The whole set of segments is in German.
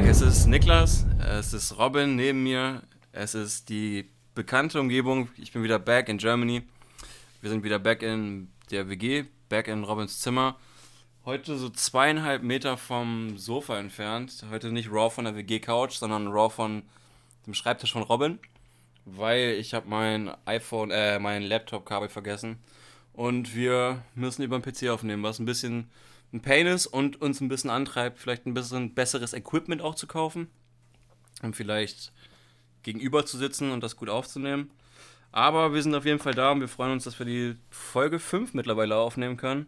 back. Es ist Niklas, es ist Robin neben mir, es ist die bekannte Umgebung. Ich bin wieder back in Germany. Wir sind wieder back in der WG, back in Robins Zimmer. Heute so zweieinhalb Meter vom Sofa entfernt. Heute nicht raw von der WG-Couch, sondern raw von dem Schreibtisch von Robin, weil ich habe mein iPhone, äh, mein Laptop-Kabel vergessen und wir müssen über den PC aufnehmen, was ein bisschen ein Pain ist und uns ein bisschen antreibt, vielleicht ein bisschen besseres Equipment auch zu kaufen und vielleicht gegenüber zu sitzen und das gut aufzunehmen. Aber wir sind auf jeden Fall da und wir freuen uns, dass wir die Folge 5 mittlerweile aufnehmen können.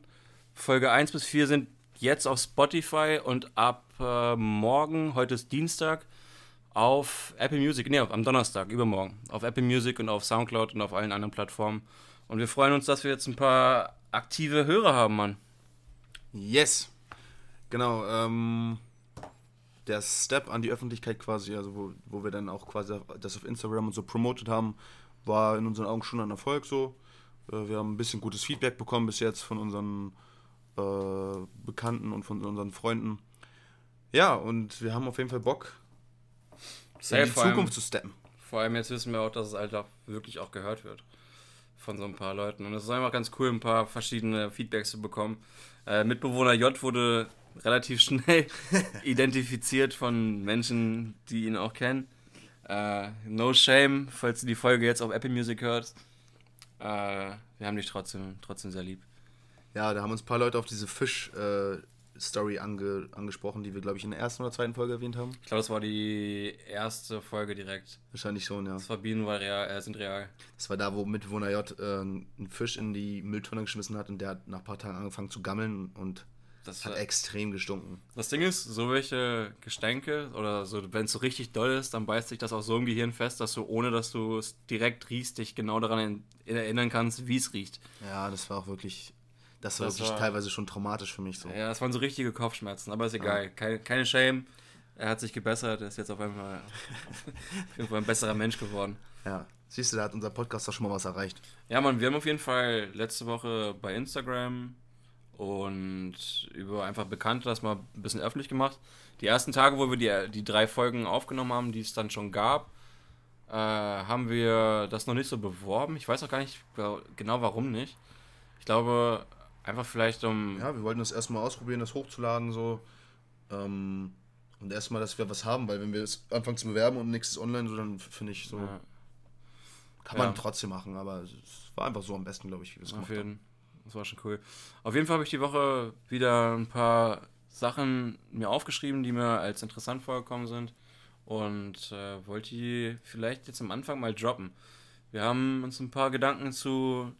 Folge 1 bis 4 sind jetzt auf Spotify und ab äh, morgen, heute ist Dienstag, auf Apple Music, nee, am Donnerstag, übermorgen, auf Apple Music und auf Soundcloud und auf allen anderen Plattformen. Und wir freuen uns, dass wir jetzt ein paar aktive Hörer haben, Mann. Yes. Genau, ähm, der Step an die Öffentlichkeit quasi, also wo, wo wir dann auch quasi das auf Instagram und so promotet haben, war in unseren Augen schon ein Erfolg so. Äh, wir haben ein bisschen gutes Feedback bekommen bis jetzt von unseren äh, Bekannten und von unseren Freunden. Ja, und wir haben auf jeden Fall Bock, Safe, in die vor allem- Zukunft zu steppen. Vor allem jetzt wissen wir auch, dass es halt auch wirklich auch gehört wird von so ein paar Leuten. Und es ist einfach ganz cool, ein paar verschiedene Feedbacks zu bekommen. Äh, Mitbewohner J wurde relativ schnell identifiziert von Menschen, die ihn auch kennen. Äh, no shame, falls du die Folge jetzt auf Apple Music hörst. Äh, wir haben dich trotzdem, trotzdem sehr lieb. Ja, da haben uns ein paar Leute auf diese Fisch-Story ange, angesprochen, die wir, glaube ich, in der ersten oder zweiten Folge erwähnt haben. Ich glaube, das war die erste Folge direkt. Wahrscheinlich schon, ja. Das war Bienen war real, äh, sind real. Das war da, wo Mitbewohner J äh, einen Fisch in die Mülltonne geschmissen hat und der hat nach ein paar Tagen angefangen zu gammeln und Das hat war- extrem gestunken. Das Ding ist, so welche Gestänke oder so, wenn es so richtig doll ist, dann beißt sich das auch so im Gehirn fest, dass du, ohne dass du es direkt riechst, dich genau daran in, erinnern kannst, wie es riecht. Ja, das war auch wirklich, das war Das wirklich war- teilweise schon traumatisch für mich so. Ja, das waren so richtige Kopfschmerzen, aber ist egal. Keine, keine Shame. Er hat sich gebessert, er ist jetzt auf einmal auf jeden Fall ein besserer Mensch geworden. Ja. Siehst du, da hat unser Podcast doch schon mal was erreicht. Ja, Mann, wir haben auf jeden Fall letzte Woche bei Instagram und über einfach Bekannte das mal ein bisschen öffentlich gemacht. Die ersten Tage, wo wir die, die drei Folgen aufgenommen haben, die es dann schon gab, äh, haben wir das noch nicht so beworben. Ich weiß auch gar nicht genau warum nicht. Ich glaube, einfach vielleicht um. Ja, wir wollten das erstmal ausprobieren, das hochzuladen so. Ähm, und erstmal, dass wir was haben, weil wenn wir es anfangen zu bewerben und nichts ist online, so dann finde ich so, Ja, kann man Ja. trotzdem machen, aber es war einfach so am besten, glaube ich, wie wir es gemacht haben. jeden Das war schon cool. Auf jeden Fall habe ich die Woche wieder ein paar Sachen mir aufgeschrieben, die mir als interessant vorgekommen sind. Und äh, wollte die vielleicht jetzt am Anfang mal droppen. Wir haben uns ein paar Gedanken zu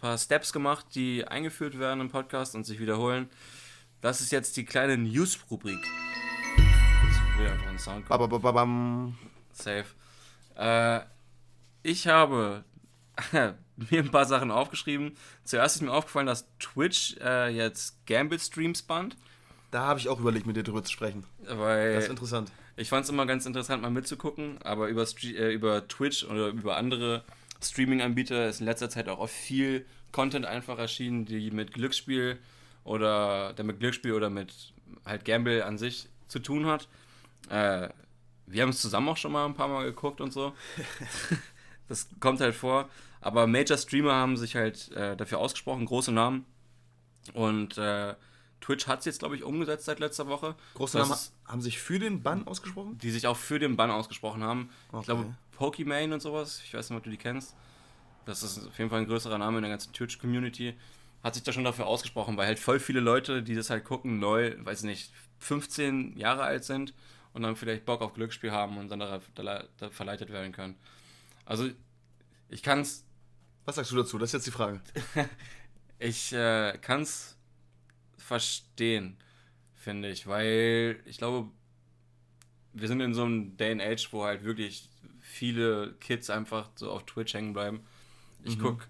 paar Steps gemacht, die eingeführt werden im Podcast und sich wiederholen. Das ist jetzt die kleine News-Rubrik. Jetzt will einfach ein Sound kommen. Babababam. Safe. Äh, ich habe mir ein paar Sachen aufgeschrieben. Zuerst ist mir aufgefallen, dass Twitch äh, jetzt Gamble-Streams bannt. Da habe ich auch überlegt, mit dir drüber zu sprechen. Weil Das ist interessant. ich fand es immer ganz interessant, mal mitzugucken. Aber über, äh, über Twitch oder über andere Streaming-Anbieter ist in letzter Zeit auch oft viel Content einfach erschienen, die mit Glücksspiel oder der mit Glücksspiel oder mit halt Gamble an sich zu tun hat. Äh, wir haben es zusammen auch schon mal ein paar Mal geguckt und so. das kommt halt vor. Aber Major Streamer haben sich halt äh, dafür ausgesprochen, große Namen. Und äh, Twitch hat es jetzt, glaube ich, umgesetzt seit letzter Woche. Große Namen haben sich für den Bann ausgesprochen? die sich auch für den Bann ausgesprochen haben. Okay. Ich glaube, Pokimane und sowas, ich weiß nicht, ob du die kennst. Das ist auf jeden Fall ein größerer Name in der ganzen Twitch-Community. Hat sich da schon dafür ausgesprochen, weil halt voll viele Leute, die das halt gucken, neu, weiß nicht, 15 Jahre alt sind und dann vielleicht Bock auf Glücksspiel haben und dann da, da, da verleitet werden können. Also, ich kann's Was sagst du dazu? Das ist jetzt die Frage. ich äh, kann es verstehen, finde ich, weil ich glaube, wir sind in so einem Day and Age, wo halt wirklich viele Kids einfach so auf Twitch hängen bleiben. Ich Mhm. guck,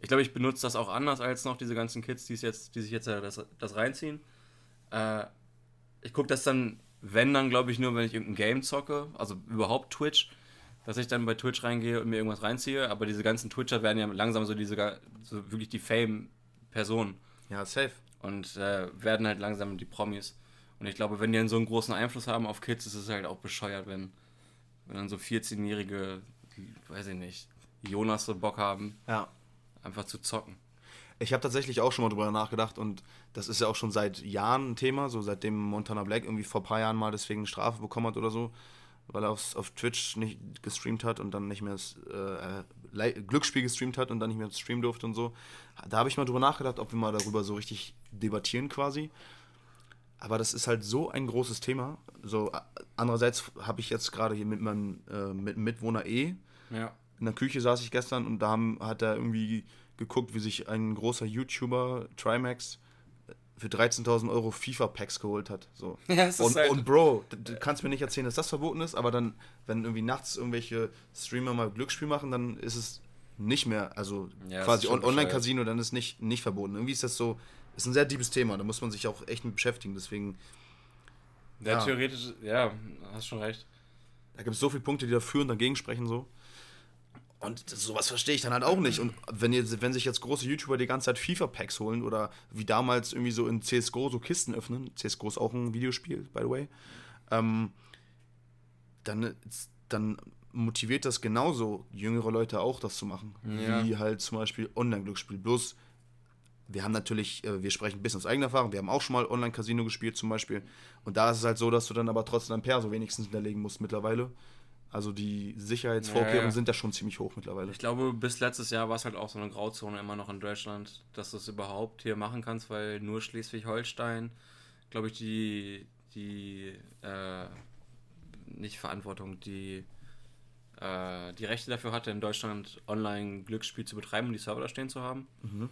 ich glaube, ich benutze das auch anders als noch diese ganzen Kids, die jetzt, die sich jetzt das, das reinziehen. Äh, ich gucke das dann, wenn dann, glaube ich, nur, wenn ich irgendein Game zocke, also überhaupt Twitch, dass ich dann bei Twitch reingehe und mir irgendwas reinziehe. Aber diese ganzen Twitcher werden ja langsam so diese, so wirklich die Fame-Personen Ja, safe. und äh, werden halt langsam die Promis. Und ich glaube, wenn die einen so einen großen Einfluss haben auf Kids, ist es halt auch bescheuert, wenn, wenn dann so 14-jährige, weiß ich nicht, Jonas so Bock haben, Ja. einfach zu zocken. Ich habe tatsächlich auch schon mal drüber nachgedacht und das ist ja auch schon seit Jahren ein Thema, so seitdem Montana Black irgendwie vor ein paar Jahren mal deswegen eine Strafe bekommen hat oder so, weil er aufs, auf Twitch nicht gestreamt hat und dann nicht mehr das äh, Lei- Glücksspiel gestreamt hat und dann nicht mehr streamen durfte und so. Da habe ich mal drüber nachgedacht, ob wir mal darüber so richtig debattieren quasi. Aber das ist halt so ein großes Thema. So, andererseits habe ich jetzt gerade hier mit meinem äh, mit Mitwohner E, Ja. in der Küche saß ich gestern und da haben, hat er irgendwie geguckt, wie sich ein großer YouTuber, Trimax, für 13.000 Euro FIFA-Packs geholt hat. So. Ja, ist und, halt- und Bro, du, kannst mir nicht erzählen, dass das verboten ist, aber dann, wenn irgendwie nachts irgendwelche Streamer mal Glücksspiel machen, dann ist es nicht mehr, also Ja, das quasi ist on Online-Casino, dann ist nicht, nicht verboten. Irgendwie ist das so, ist ein sehr deepes Thema, da muss man sich auch echt mit beschäftigen, deswegen, Der Ja. theoretisch, ja, hast schon recht. da gibt es so viele Punkte, die dafür und dagegen sprechen so. Und sowas verstehe ich dann halt auch nicht. Und wenn, jetzt, wenn sich jetzt große YouTuber die ganze Zeit FIFA-Packs holen oder wie damals irgendwie so in CSGO so Kisten öffnen, CSGO ist auch ein Videospiel, by the way, ähm, dann, dann motiviert das genauso jüngere Leute auch, das zu machen. Ja. Wie halt zum Beispiel Online-Glücksspiel. Bloß, wir haben natürlich, äh, wir sprechen ein bisschen aus eigener Erfahrung, wir haben auch schon mal Online-Casino gespielt zum Beispiel. Und da ist es halt so, dass du dann aber trotzdem ein Perso wenigstens hinterlegen musst mittlerweile. Also die Sicherheitsvorkehrungen Ja, ja. sind ja schon ziemlich hoch mittlerweile. Ich glaube, bis letztes Jahr war es halt auch so eine Grauzone immer noch in Deutschland, dass du es überhaupt hier machen kannst, weil nur Schleswig-Holstein, glaube ich, die, die, äh, nicht Verantwortung, die, äh, die Rechte dafür hatte, in Deutschland online Glücksspiel zu betreiben und die Server da stehen zu haben. Mhm.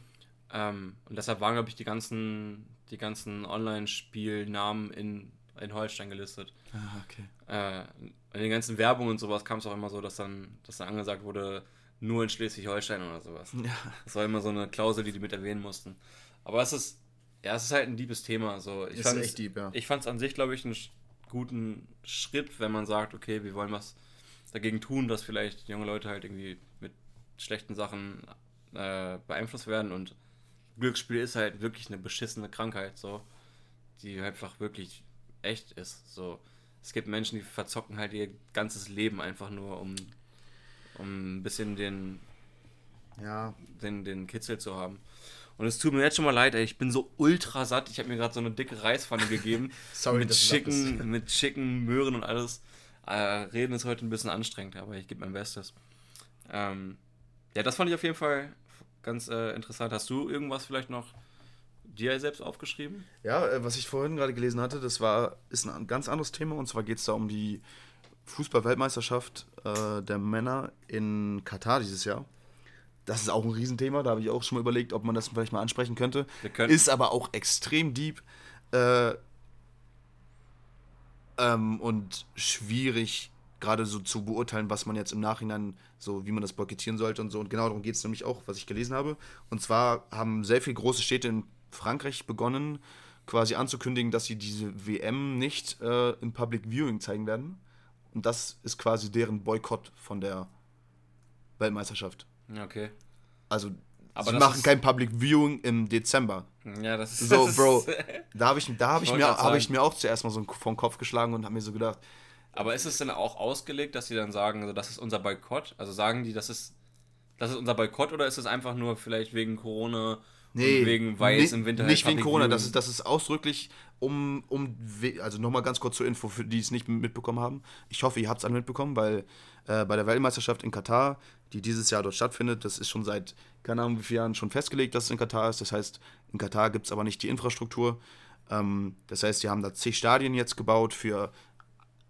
Ähm, und deshalb waren, glaube ich, die ganzen, die ganzen Online-Spielnamen in, in Holstein gelistet. Ah, okay. Äh, in den ganzen Werbungen und sowas kam es auch immer so, dass dann, dass dann angesagt wurde, nur in Schleswig-Holstein oder sowas. Ja. Das war immer so eine Klausel, die die mit erwähnen mussten. Aber es ist, ja, es ist halt ein liebes Thema. So, ich Ist fand's- echt deep, ja. Ich fand es an sich, glaube ich, einen guten Schritt, wenn man sagt, okay, wir wollen was dagegen tun, dass vielleicht junge Leute halt irgendwie mit schlechten Sachen äh, beeinflusst werden und Glücksspiel ist halt wirklich eine beschissene Krankheit, so, die einfach wirklich echt ist. So, es gibt Menschen, die verzocken halt ihr ganzes Leben einfach nur, um, um ein bisschen den, Ja, den, den Kitzel zu haben. Und es tut mir jetzt schon mal leid, ey, ich bin so ultra satt. Ich habe mir gerade so eine dicke Reispfanne gegeben. Sorry, mit. Chicken, mit Chicken, Möhren und alles. Äh, reden ist heute ein bisschen anstrengend, aber ich gebe mein Bestes. Ähm, ja, das fand ich auf jeden Fall ganz äh, interessant. Hast du irgendwas vielleicht noch dir selbst aufgeschrieben? Ja, äh, was ich vorhin gerade gelesen hatte, das war, ist ein ganz anderes Thema und zwar geht es da um die Fußball-Weltmeisterschaft äh, der Männer in Katar dieses Jahr. Das ist auch ein Riesenthema, da habe ich auch schon mal überlegt, ob man das vielleicht mal ansprechen könnte. Ist aber auch extrem deep äh, ähm, und schwierig gerade so zu beurteilen, was man jetzt im Nachhinein so, wie man das boykottieren sollte und so. Und genau darum geht es nämlich auch, was ich gelesen habe. Und zwar haben sehr viele große Städte in Frankreich begonnen, quasi anzukündigen, dass sie diese WM nicht äh, im Public Viewing zeigen werden. Und das ist quasi deren Boykott von der Weltmeisterschaft. Okay. Also, Aber sie machen kein Public Viewing im Dezember. Ja, das ist. So, das Bro, da habe ich, da hab ich, mir, hab ich mir auch zuerst mal so vom Kopf geschlagen und habe mir so gedacht, aber ist es denn auch ausgelegt, dass sie dann sagen, also das ist unser Boykott? Also sagen die, das ist, das ist unser Boykott oder ist es einfach nur vielleicht wegen Corona nee, und wegen Weiß ni- im Winter? Nicht halt wegen Corona, das ist, das ist ausdrücklich um, um also nochmal ganz kurz zur Info, für die es nicht mitbekommen haben. Ich hoffe, ihr habt es alle mitbekommen, weil äh, bei der Weltmeisterschaft in Katar, die dieses Jahr dort stattfindet, das ist schon seit, keine Ahnung wie vielen Jahren schon festgelegt, dass es in Katar ist. Das heißt, in Katar gibt es aber nicht die Infrastruktur. Ähm, das heißt, die haben da zig Stadien jetzt gebaut für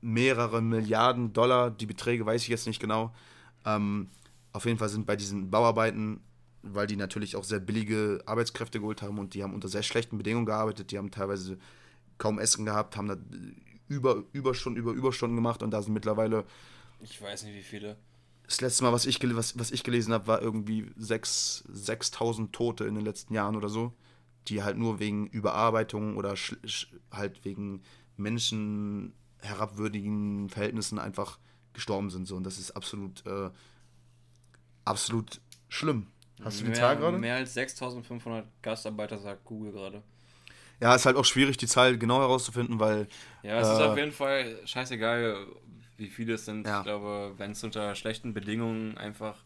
mehrere Milliarden Dollar. Die Beträge weiß ich jetzt nicht genau. Ähm, auf jeden Fall sind bei diesen Bauarbeiten, weil die natürlich auch sehr billige Arbeitskräfte geholt haben und die haben unter sehr schlechten Bedingungen gearbeitet, die haben teilweise kaum Essen gehabt, haben da über Überstunden über Überstunden gemacht und da sind mittlerweile Ich weiß nicht, wie viele. das letzte Mal, was ich, was, was ich gelesen habe, war irgendwie sechs- 6000 Tote in den letzten Jahren oder so, die halt nur wegen Überarbeitung oder halt wegen Menschen herabwürdigen Verhältnissen einfach gestorben sind. So. Und das ist absolut, äh, absolut schlimm. Hast du die mehr, Zahl gerade? Mehr als 6500 Gastarbeiter, sagt Google gerade. Ja, ist halt auch schwierig, die Zahl genau herauszufinden, weil. Ja, es äh, ist auf jeden Fall scheißegal, wie viele es sind. Ja. Ich glaube, wenn es unter schlechten Bedingungen einfach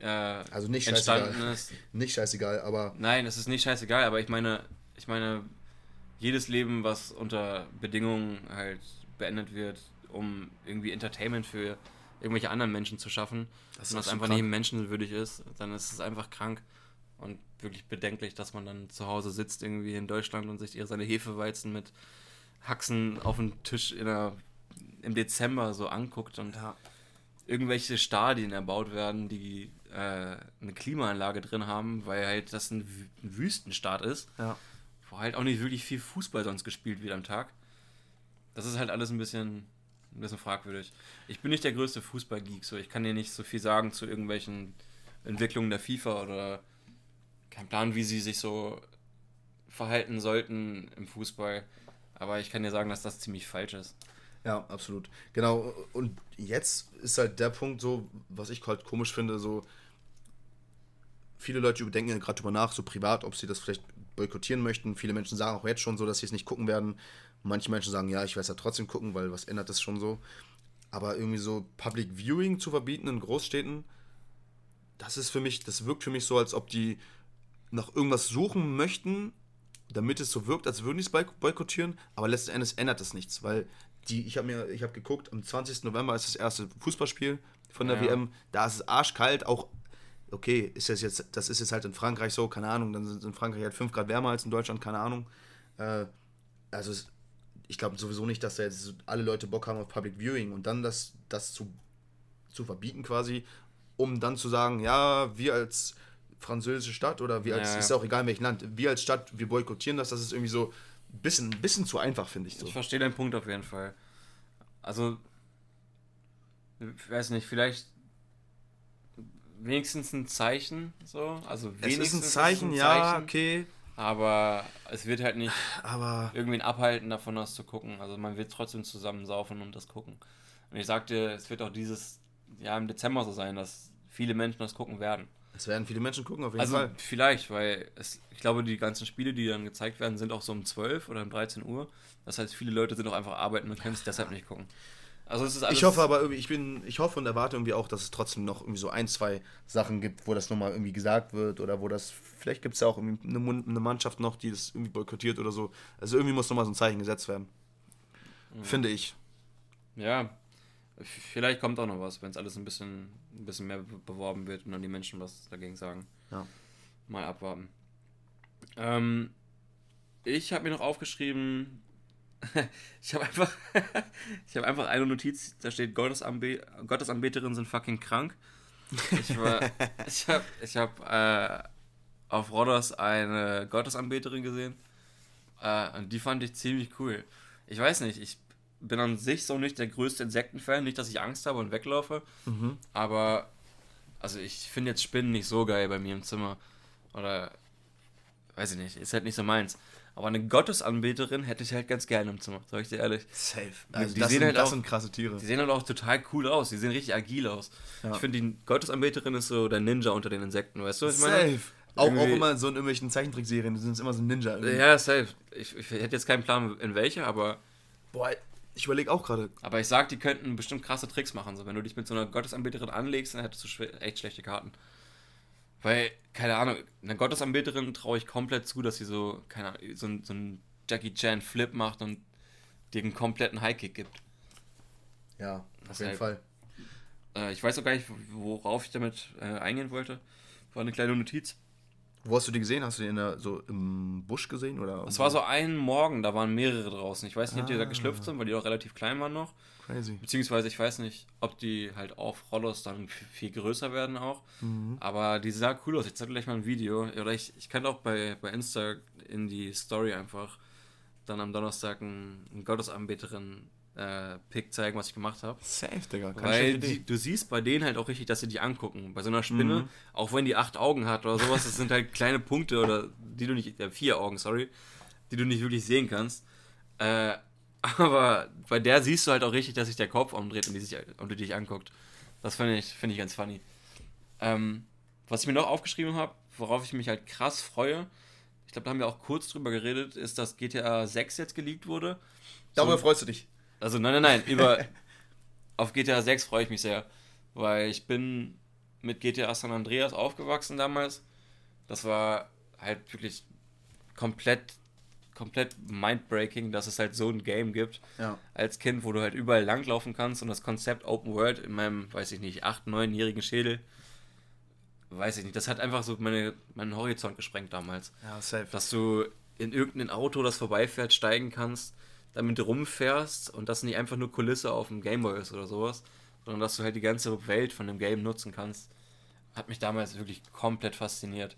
äh, also nicht entstanden scheißegal. ist. Nicht scheißegal, aber. Nein, es ist nicht scheißegal, aber ich meine, ich meine, jedes Leben, was unter Bedingungen halt beendet wird, um irgendwie Entertainment für irgendwelche anderen Menschen zu schaffen, das und was einfach krank. nicht menschenwürdig ist, dann ist es einfach krank und wirklich bedenklich, dass man dann zu Hause sitzt irgendwie in Deutschland und sich eher seine Hefeweizen mit Haxen auf dem Tisch in der, im Dezember so anguckt und ja. irgendwelche Stadien erbaut werden, die äh, eine Klimaanlage drin haben, weil halt das ein, Wüstenstaat ist, ja. Wo halt auch nicht wirklich viel Fußball sonst gespielt wird am Tag. Das ist halt alles ein bisschen, ein bisschen fragwürdig. Ich bin nicht der größte Fußballgeek, so ich kann dir nicht so viel sagen zu irgendwelchen Entwicklungen der FIFA oder kein Plan, wie sie sich so verhalten sollten im Fußball. Aber ich kann dir sagen, dass das ziemlich falsch ist. Ja, absolut. Genau. Und jetzt ist halt der Punkt so, was ich halt komisch finde, so viele Leute überdenken ja gerade drüber nach, so privat, ob sie das vielleicht boykottieren möchten. Viele Menschen sagen auch jetzt schon so, dass sie es nicht gucken werden. Manche Menschen sagen, ja, ich werde es ja trotzdem gucken, weil was ändert das schon so. Aber irgendwie so Public Viewing zu verbieten in Großstädten, das ist für mich, das wirkt für mich so, als ob die nach irgendwas suchen möchten, damit es so wirkt, als würden die es boykottieren, aber letzten Endes ändert das nichts, weil die, ich habe mir, ich habe geguckt, am 20. November ist das erste Fußballspiel von der ja. WM, da ist es arschkalt, auch okay, ist das jetzt, das ist jetzt halt in Frankreich so, keine Ahnung, dann sind in Frankreich halt 5 Grad wärmer als in Deutschland, keine Ahnung. Äh, also ich glaube sowieso nicht, dass da jetzt alle Leute Bock haben auf Public Viewing und dann das, das zu, zu verbieten quasi, um dann zu sagen, ja, wir als französische Stadt oder wir als, ja, ja. ist ja auch egal in welchem Land, wir als Stadt, wir boykottieren das, das ist irgendwie so ein bisschen, bisschen zu einfach, finde ich so. Ich verstehe deinen Punkt auf jeden Fall. Also, ich weiß nicht, vielleicht wenigstens ein Zeichen, so, also wenigstens es ist ein Zeichen, ein Zeichen, ja, okay. Aber es wird halt nicht aber irgendwen abhalten, davon das zu gucken. Also man wird trotzdem zusammen saufen und das gucken. Und ich sagte, es wird auch dieses Jahr im Dezember so sein, dass viele Menschen das gucken werden. Es werden viele Menschen gucken, auf jeden also Fall. Vielleicht, weil es, ich glaube, die ganzen Spiele, die dann gezeigt werden, sind auch so um 12 oder um 13 Uhr. Das heißt, viele Leute sind auch einfach arbeiten und können es deshalb nicht gucken. Also es ist alles ich hoffe aber irgendwie, ich bin, ich hoffe und erwarte irgendwie auch, dass es trotzdem noch irgendwie so ein, zwei Sachen gibt, wo das nochmal irgendwie gesagt wird oder wo das, vielleicht gibt es ja auch eine, eine, Mannschaft noch, die das irgendwie boykottiert oder so. Also irgendwie muss nochmal so ein Zeichen gesetzt werden. Mhm. Finde ich. Ja, Vielleicht kommt auch noch was, wenn es alles ein bisschen, ein bisschen mehr beworben wird und dann die Menschen was dagegen sagen. Ja. Mal abwarten. Ähm, ich habe mir noch aufgeschrieben, ich habe einfach, ich habe einfach eine Notiz, da steht Gottesanbe Gottesanbeterinnen sind fucking krank. Ich war, ich habe, ich habe äh, auf Rodos eine Gottesanbeterin gesehen äh, und die fand ich ziemlich cool. Ich weiß nicht, ich bin an sich so nicht der größte Insektenfan. Nicht, dass ich Angst habe und weglaufe. Mhm. Aber, also ich finde jetzt Spinnen nicht so geil bei mir im Zimmer. Oder, weiß ich nicht, ist halt nicht so meins. Aber eine Gottesanbeterin hätte ich halt ganz gerne im Zimmer, sag ich dir ehrlich. Safe. Also die das sehen sind, halt das auch, sind krasse Tiere. Die sehen halt auch total cool aus. Die sehen richtig agil aus. Ja. Ich finde, die Gottesanbeterin ist so der Ninja unter den Insekten, weißt du, was ich meine? Safe. Auch, auch immer so in irgendwelchen Zeichentrickserien, sind es immer so Ninja. Irgendwie. Ja, safe. Ich, ich hätte jetzt keinen Plan, in welche, aber. Boah, ich überlege auch gerade. Aber ich sag, die könnten bestimmt krasse Tricks machen. So, wenn du dich mit so einer Gottesanbeterin anlegst, dann hättest du echt schlechte Karten. Weil, keine Ahnung, einer Gottesanbeterin traue ich komplett zu, dass sie so, keine Ahnung, so, so einen Jackie Chan Flip macht und dir einen kompletten Highkick gibt. Ja, auf jeden Fall. Äh, ich weiß auch gar nicht, worauf ich damit äh, eingehen wollte. War eine kleine Notiz. Wo hast du die gesehen? Hast du die in der, so im Busch gesehen? Oder es war so ein Morgen, da waren mehrere draußen. Ich weiß nicht, ob die da ah. geschlüpft sind, weil die auch relativ klein waren noch. Crazy. Beziehungsweise ich weiß nicht, ob die halt auf Rollos dann viel größer werden auch. Mhm. Aber die sah cool aus. Ich zeige gleich mal ein Video. Oder ich, ich kann auch bei, bei Insta in die Story einfach dann am Donnerstag einen Gottesanbeterin äh, Pick zeigen, was ich gemacht habe. Safe, Digga. Keine Weil die, du siehst bei denen halt auch richtig, dass sie die angucken. Bei so einer Spinne, mhm. auch wenn die acht Augen hat oder sowas, das sind halt kleine Punkte oder die du nicht, äh, vier Augen, sorry, die du nicht wirklich sehen kannst. Äh, aber bei der siehst du halt auch richtig, dass sich der Kopf umdreht und die, sich, und die dich anguckt. Das finde ich, find ich ganz funny. Ähm, was ich mir noch aufgeschrieben habe, worauf ich mich halt krass freue, ich glaube, da haben wir auch kurz drüber geredet, ist, dass GTA 6 jetzt geleakt wurde. Darüber So- freust du dich. Also nein, nein, nein, über auf GTA 6 freue ich mich sehr, weil ich bin mit GTA San Andreas aufgewachsen damals. Das war halt wirklich komplett komplett mindbreaking, dass es halt so ein Game gibt Ja. als Kind, wo du halt überall langlaufen kannst und das Konzept Open World in meinem, weiß ich nicht, 8-, 9-jährigen Schädel, weiß ich nicht, das hat einfach so meine, meinen Horizont gesprengt damals Ja, safe. dass du in irgendein Auto, das vorbeifährt, steigen kannst, damit rumfährst und das nicht einfach nur Kulisse auf dem Gameboy ist oder sowas, sondern dass du halt die ganze Welt von dem Game nutzen kannst, hat mich damals wirklich komplett fasziniert.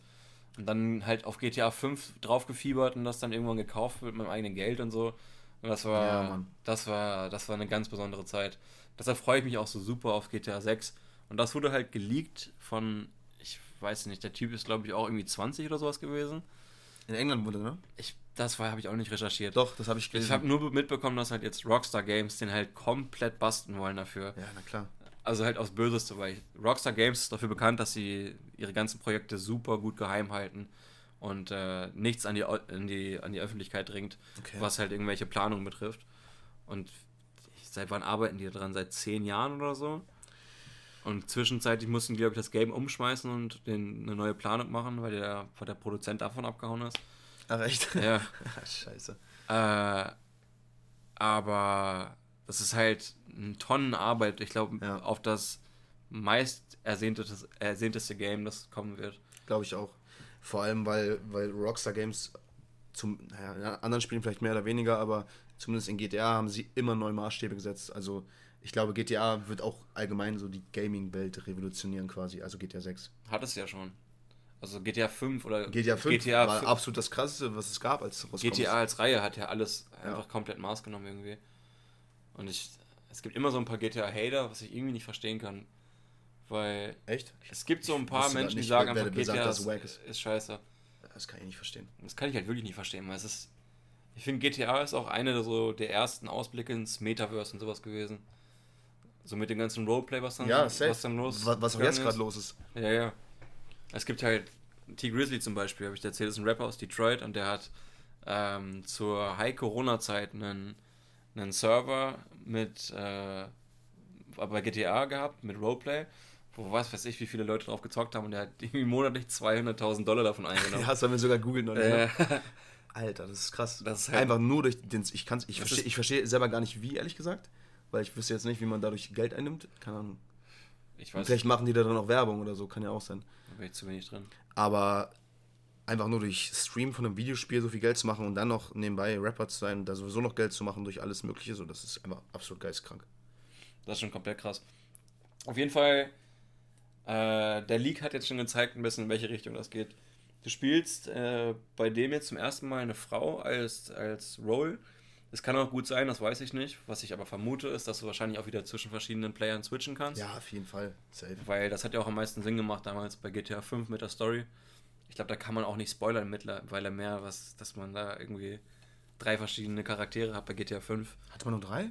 Und dann halt auf GTA 5 draufgefiebert und das dann irgendwann gekauft mit meinem eigenen Geld und so. Und das war, Ja, das war, das war eine ganz besondere Zeit. Deshalb freue ich mich auch so super auf GTA 6. Und das wurde halt geleakt von, ich weiß nicht, der Typ ist glaube ich auch irgendwie 20 oder sowas gewesen. In England wurde, ne? Ich, das war, habe ich auch nicht recherchiert. Doch, das habe ich Ich gelesen. habe nur mitbekommen, dass halt jetzt Rockstar Games den halt komplett basten wollen dafür. ja, na klar. Also halt aufs Böseste, weil Rockstar Games ist dafür bekannt, dass sie ihre ganzen Projekte super gut geheim halten und äh, nichts an die, in die, an die Öffentlichkeit dringt, Okay. was halt irgendwelche Planungen betrifft. Und seit wann arbeiten die dran? Seit zehn Jahren oder so? Und zwischenzeitlich mussten die, glaube ich, das Game umschmeißen und den, eine neue Planung machen, weil der, weil der Produzent davon abgehauen ist. Ach, echt? Ja. Scheiße. Äh, aber das ist halt eine Tonnenarbeit. Ich glaube, Ja. auf das meist ersehntes, ersehteste Game, das kommen wird. Glaube ich auch. Vor allem, weil, weil Rockstar Games zum, naja, in anderen Spielen vielleicht mehr oder weniger, aber zumindest in GTA haben sie immer neue Maßstäbe gesetzt. Also ich glaube, GTA wird auch allgemein so die Gaming-Welt revolutionieren quasi, also GTA 6. Hat es ja schon. Also GTA 5 oder GTA 5 GTA, war 5 absolut das krasseste, was es gab, als. GTA als Reihe hat ja alles Ja. einfach komplett Maß genommen irgendwie. Und ich, es gibt immer so ein paar GTA-Hater, was ich irgendwie nicht verstehen kann. Weil Echt? es gibt so ein paar Menschen, die nicht, sagen wer- einfach, GTA ist, ist. ist scheiße. Das kann ich nicht verstehen. Das kann ich halt wirklich nicht verstehen, weil es ist. Ich finde, GTA ist auch eine der, so der ersten Ausblicke ins Metaverse und sowas gewesen. So mit dem ganzen Roleplay, was dann, Ja, was dann los was, was auch jetzt gerade ist. los ist. Ja, ja. Es gibt halt T. Grizzly zum Beispiel, habe ich dir erzählt, ist ein Rapper aus Detroit und der hat ähm, zur High-Corona-Zeit einen, einen Server mit äh, bei GTA gehabt, mit Roleplay, wo was weiß ich, wie viele Leute drauf gezockt haben und der hat irgendwie monatlich 200.000 Dollar davon eingenommen. Ja, das haben wir sogar googelt noch. äh, Alter, das ist krass. Das ist halt- Einfach nur durch den. Ich, kann's, ich, verstehe, ich verstehe selber gar nicht, wie, ehrlich gesagt. Weil ich wüsste jetzt nicht, wie man dadurch Geld einnimmt. Keine Ahnung. ich weiß Vielleicht machen die da dann auch Werbung oder so, kann ja auch sein. da bin ich zu wenig drin. Aber einfach nur durch Stream von einem Videospiel so viel Geld zu machen und dann noch nebenbei Rapper zu sein da sowieso noch Geld zu machen durch alles Mögliche, so das ist einfach absolut geistkrank. Das ist schon komplett krass. Auf jeden Fall, äh, der Leak hat jetzt schon gezeigt, ein bisschen in welche Richtung das geht. Du spielst äh, bei dem jetzt zum ersten Mal eine Frau als, als Role. Es kann auch gut sein, das weiß ich nicht. Was ich aber vermute, ist, dass du wahrscheinlich auch wieder zwischen verschiedenen Playern switchen kannst. Ja, auf jeden Fall. Safe. Weil das hat ja auch am meisten Sinn gemacht damals bei GTA 5 mit der Story. Ich glaube, da kann man auch nicht spoilern mittlerweile mehr, was, dass man da irgendwie drei verschiedene Charaktere hat bei GTA 5. Hat man nur drei?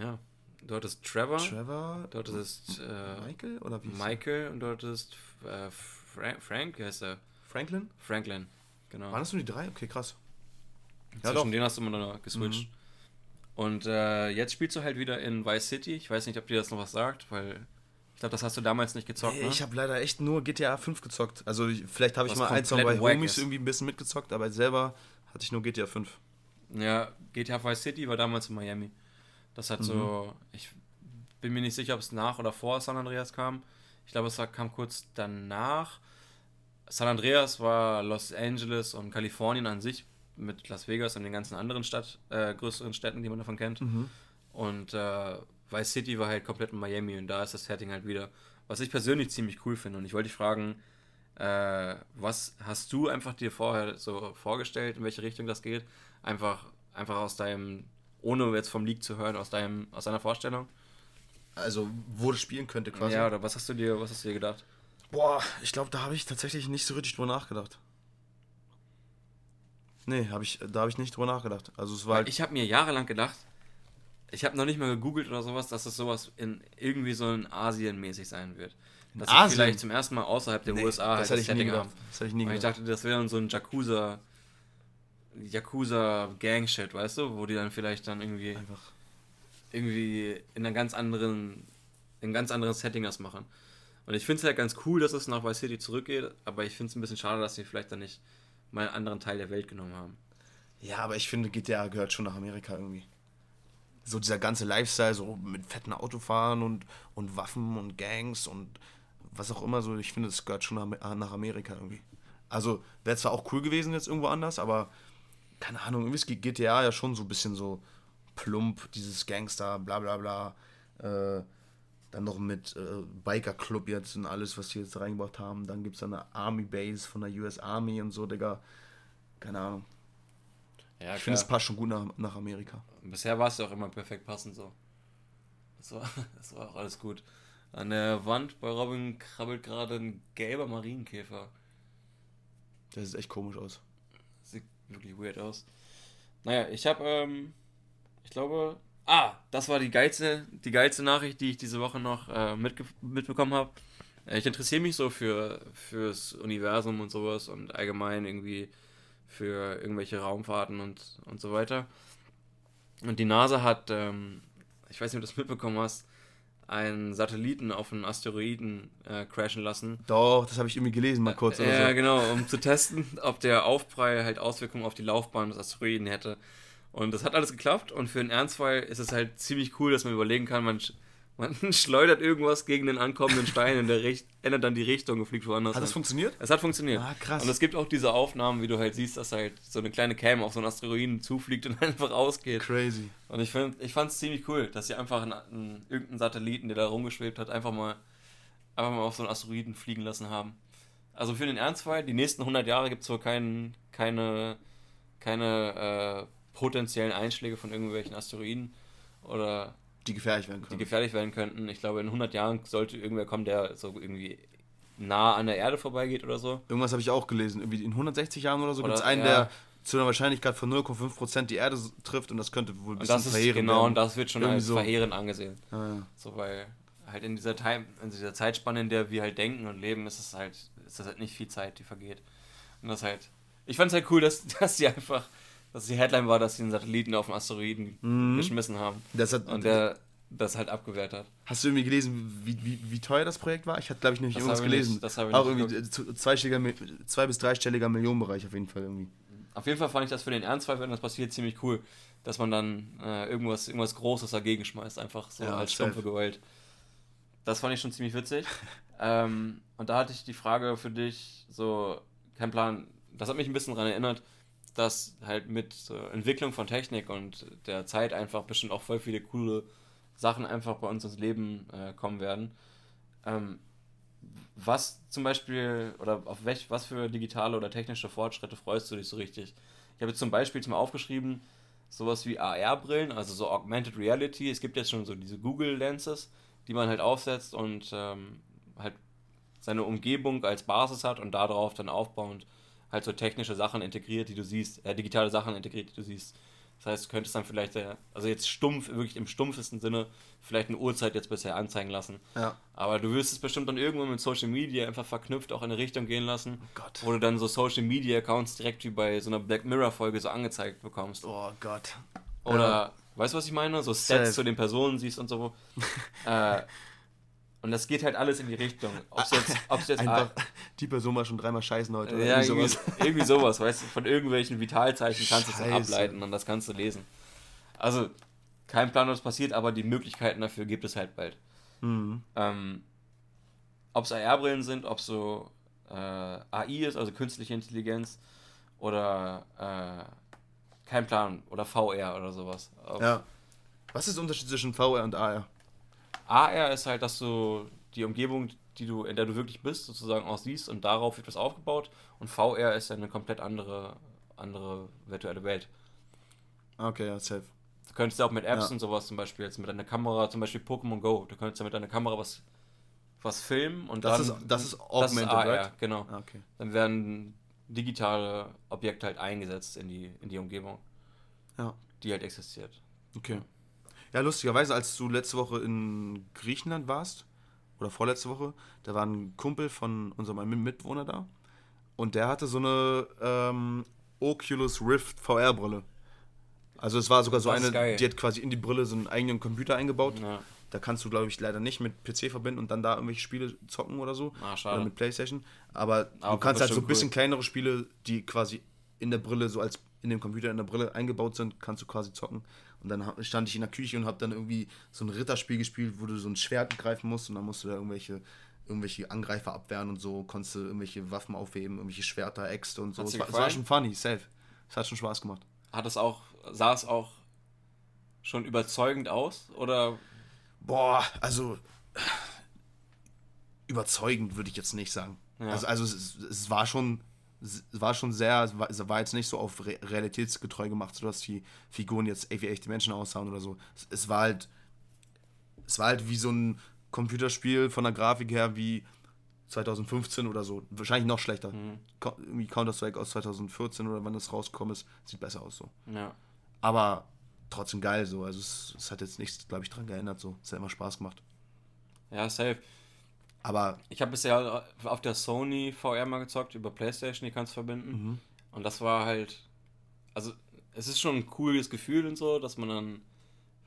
Ja. Dort ist Trevor. Trevor? Dort ist äh, Michael? Oder wie? Michael und dort ist äh, Fra Frank, wie heißt er? Franklin? Franklin, genau. Waren das nur die drei? Okay, krass. Zwischen doch. denen hast du immer noch geswitcht. Und äh, jetzt spielst du halt wieder in Vice City. Ich weiß nicht, ob dir das noch was sagt, weil ich glaube, das hast du damals nicht gezockt, Nee, ne? Ich habe leider echt nur GTA 5 gezockt. Also ich- vielleicht habe ich mal ein, zwei bei Homies ist. irgendwie ein bisschen mitgezockt, aber selber hatte ich nur GTA 5. Ja, GTA Vice City war damals in Miami. Das hat so, Mhm. ich bin mir nicht sicher, ob es nach oder vor San Andreas kam. Ich glaube, es kam kurz danach. San Andreas war Los Angeles und Kalifornien an sich mit Las Vegas und den ganzen anderen Stadt, äh, größeren Städten, die man davon kennt. Und äh, Vice City war halt komplett in Miami und da ist das Setting halt wieder. Was ich persönlich ziemlich cool finde. Und ich wollte dich fragen, äh, was hast du einfach dir vorher so vorgestellt, in welche Richtung das geht? Einfach, einfach aus deinem, ohne jetzt vom Leak zu hören, aus deinem, aus deiner Vorstellung? Also, wo das spielen könnte quasi. Ja, oder was hast du dir, was hast du dir gedacht? Boah, ich glaube, da habe ich tatsächlich nicht so richtig drüber nachgedacht. Nee, hab ich, da habe ich nicht drüber nachgedacht. Also es war Weil halt, ich habe mir jahrelang gedacht, ich habe noch nicht mal gegoogelt oder sowas, dass es sowas in irgendwie so in Asien mäßig sein wird. Dass sie Asien? vielleicht zum ersten Mal außerhalb der nee, USA das halt hätte ich nie Setting gedacht. haben. Das hätte ich nie Und ich gedacht. dachte, das wäre dann so ein Yakuza, Yakuza-Gang-Shit, weißt du? Wo die dann vielleicht dann irgendwie Einfach. irgendwie in einer ganz anderen, in einem ganz anderen Setting das machen. Und ich finde es halt ganz cool, dass es nach Vice City zurückgeht, aber ich finde es ein bisschen schade, dass sie vielleicht dann nicht mal einen anderen Teil der Welt genommen haben. Ja, aber ich finde, GTA gehört schon nach Amerika irgendwie. So dieser ganze Lifestyle, so mit fetten Autofahren und, und Waffen und Gangs und was auch immer, so, ich finde, es gehört schon nach, nach Amerika irgendwie. Also, wäre zwar auch cool gewesen jetzt irgendwo anders, aber keine Ahnung, irgendwie ist GTA ja schon so ein bisschen so plump, dieses Gangster, bla bla bla. Äh, dann noch mit äh, Biker Club jetzt und alles, was die jetzt reingebracht haben. Dann gibt es eine Army Base von der US Army und so, Digga. Keine Ahnung. Ja, ich finde, es passt schon gut nach, nach Amerika. Bisher war es ja auch immer perfekt passend so. Das war, das war auch alles gut. An der Wand bei Robin krabbelt gerade ein gelber Marienkäfer. Der sieht echt komisch aus. Sieht wirklich weird aus. Naja, ich habe, ähm, ich glaube, ah, das war die geilste, die geilste Nachricht, die ich diese Woche noch äh, mitge mitbekommen habe. Ich interessiere mich so für fürs Universum und sowas und allgemein irgendwie für irgendwelche Raumfahrten und, und so weiter. Und die NASA hat, ähm, ich weiß nicht, ob du das mitbekommen hast, einen Satelliten auf einen Asteroiden äh, crashen lassen. Doch, das habe ich irgendwie gelesen, mal kurz. Oder ja, so. genau, um zu testen, ob der Aufprall halt Auswirkungen auf die Laufbahn des Asteroiden hätte. Und das hat alles geklappt und für einen Ernstfall ist es halt ziemlich cool, dass man überlegen kann, man, man schleudert irgendwas gegen den ankommenden Stein und der Richt ändert dann die Richtung und fliegt woanders. Hat das funktioniert? Es hat funktioniert. Ah, krass. Und es gibt auch diese Aufnahmen, wie du halt siehst, dass halt so eine kleine Cam auf so einen Asteroiden zufliegt und einfach ausgeht. Crazy. Und ich, find, ich fand es ziemlich cool, dass sie einfach einen, einen, irgendeinen Satelliten, der da rumgeschwebt hat, einfach mal, einfach mal auf so einen Asteroiden fliegen lassen haben. Also für den Ernstfall, die nächsten 100 Jahre gibt es wohl kein, keine, keine äh, potenziellen Einschläge von irgendwelchen Asteroiden oder die gefährlich werden könnten. Die gefährlich werden könnten. Ich glaube, in 100 Jahren sollte irgendwer kommen, der so irgendwie nah an der Erde vorbeigeht oder so. Irgendwas habe ich auch gelesen. Irgendwie in 160 Jahren oder so gibt es einen, ja. der zu einer Wahrscheinlichkeit von 0,5% die Erde trifft und das könnte wohl ein bisschen und das ist, Genau, werden. und das wird schon als so. verheerend angesehen. Ja, ja. So, weil halt in dieser, Time, in dieser Zeitspanne, in der wir halt denken und leben, ist es halt, ist das halt nicht viel Zeit, die vergeht. Und das halt, ich fand es halt cool, dass, dass die einfach dass die Headline war, dass sie einen Satelliten auf dem Asteroiden mhm. geschmissen haben. Das hat, und der das halt abgewehrt hat. Hast du irgendwie gelesen, wie, wie, wie teuer das Projekt war? Ich hatte, glaube ich, nämlich irgendwas gelesen. Nicht, das habe ich Auch nicht irgendwie zweistelliger, zwei- bis dreistelliger Millionenbereich auf jeden Fall irgendwie. Auf jeden Fall fand ich das für den Ernstfall, wenn das passiert, ziemlich cool, dass man dann äh, irgendwas, irgendwas Großes dagegen schmeißt, einfach so ja, als stumpfe Gewalt. Das fand ich schon ziemlich witzig. ähm, und da hatte ich die Frage für dich, so, kein Plan, das hat mich ein bisschen daran erinnert, dass halt mit so Entwicklung von Technik und der Zeit einfach bestimmt auch voll viele coole Sachen einfach bei uns ins Leben äh, kommen werden. Ähm, was zum Beispiel, oder auf welch, was für digitale oder technische Fortschritte freust du dich so richtig? Ich habe jetzt zum Beispiel mal aufgeschrieben, sowas wie AR-Brillen, also so Augmented Reality. Es gibt jetzt schon so diese Google-Lenses, die man halt aufsetzt und ähm, halt seine Umgebung als Basis hat und darauf dann aufbauend halt so technische Sachen integriert, die du siehst, äh, digitale Sachen integriert, die du siehst. Das heißt, du könntest dann vielleicht, äh, also jetzt stumpf, wirklich im stumpfesten Sinne, vielleicht eine Uhrzeit jetzt bisher anzeigen lassen. Ja. Aber du wirst es bestimmt dann irgendwann mit Social Media einfach verknüpft auch in eine Richtung gehen lassen, oh Gott. wo du dann so Social Media Accounts direkt wie bei so einer Black Mirror Folge so angezeigt bekommst. Oh Gott. Oder, ja. weißt du, was ich meine? So Stats Safe. zu den Personen siehst und so. äh, und das geht halt alles in die Richtung. Ob es jetzt, ob's jetzt Einfach die Person mal schon dreimal scheißen heute. Oder ja, irgendwie sowas. irgendwie sowas, weißt du, von irgendwelchen Vitalzeichen kannst du es ableiten und das kannst du lesen. Also, kein Plan, was passiert, aber die Möglichkeiten dafür gibt es halt bald. Mhm. Ähm, ob es AR-Brillen sind, ob es so äh, AI ist, also künstliche Intelligenz, oder äh, kein Plan, oder VR oder sowas. ja. Was ist der Unterschied zwischen VR und AR? AR ist halt, dass du die Umgebung, die du, in der du wirklich bist, sozusagen auch siehst und darauf wird was aufgebaut. Und VR ist ja eine komplett andere, andere virtuelle Welt. Okay, ja, safe. Du könntest ja auch mit Apps ja. und sowas zum Beispiel, jetzt mit deiner Kamera, zum Beispiel Pokémon Go, du könntest ja mit deiner Kamera was, was filmen und das dann. Ist, das ist augmented, das ist AR, right? genau. Ah, okay. Dann werden digitale Objekte halt eingesetzt in die, in die Umgebung. Ja. Die halt existiert. Okay. Ja, lustigerweise, als du letzte Woche in Griechenland warst, oder vorletzte Woche, da war ein Kumpel von unserem Mitbewohner da. Und der hatte so eine ähm, Oculus Rift VR-Brille. Also es war sogar so eine, geil. die hat quasi in die Brille so einen eigenen Computer eingebaut. Ja. Da kannst du, glaube ich, leider nicht mit PC verbinden und dann da irgendwelche Spiele zocken oder so. Ah, schade. Oder mit Playstation. Aber, Aber du kannst halt so ein bisschen cool. kleinere Spiele, die quasi in der Brille, so als in dem Computer in der Brille eingebaut sind, kannst du quasi zocken. Und dann stand ich in der Küche und habe dann irgendwie so ein Ritterspiel gespielt, wo du so ein Schwert greifen musst und dann musst du da irgendwelche, irgendwelche Angreifer abwehren und so, konntest du irgendwelche Waffen aufheben, irgendwelche Schwerter, Äxte und so. Es war, es war schon funny, safe. Es hat schon Spaß gemacht. Hat es auch, sah es auch schon überzeugend aus? Oder Boah, also überzeugend würde ich jetzt nicht sagen. Ja. Also, also es, es war schon war schon sehr, es war, jetzt nicht so auf re realitätsgetreu gemacht, sodass die Figuren jetzt wie echte Menschen aussahen oder so. Es, es war halt es war halt wie so ein Computerspiel von der Grafik her wie 2015 oder so. Wahrscheinlich noch schlechter. Co- Irgendwie Counter-Strike aus 2014 oder wann das rausgekommen ist, sieht besser aus so. ja. Aber trotzdem geil so. Also es, es hat jetzt nichts, glaube ich, dran geändert so. Es hat immer Spaß gemacht. Ja, safe. Aber Ich habe bisher auf der Sony VR mal gezockt, über Playstation, die kannst du verbinden. Und das war halt, also es ist schon ein cooles Gefühl und so, dass man dann,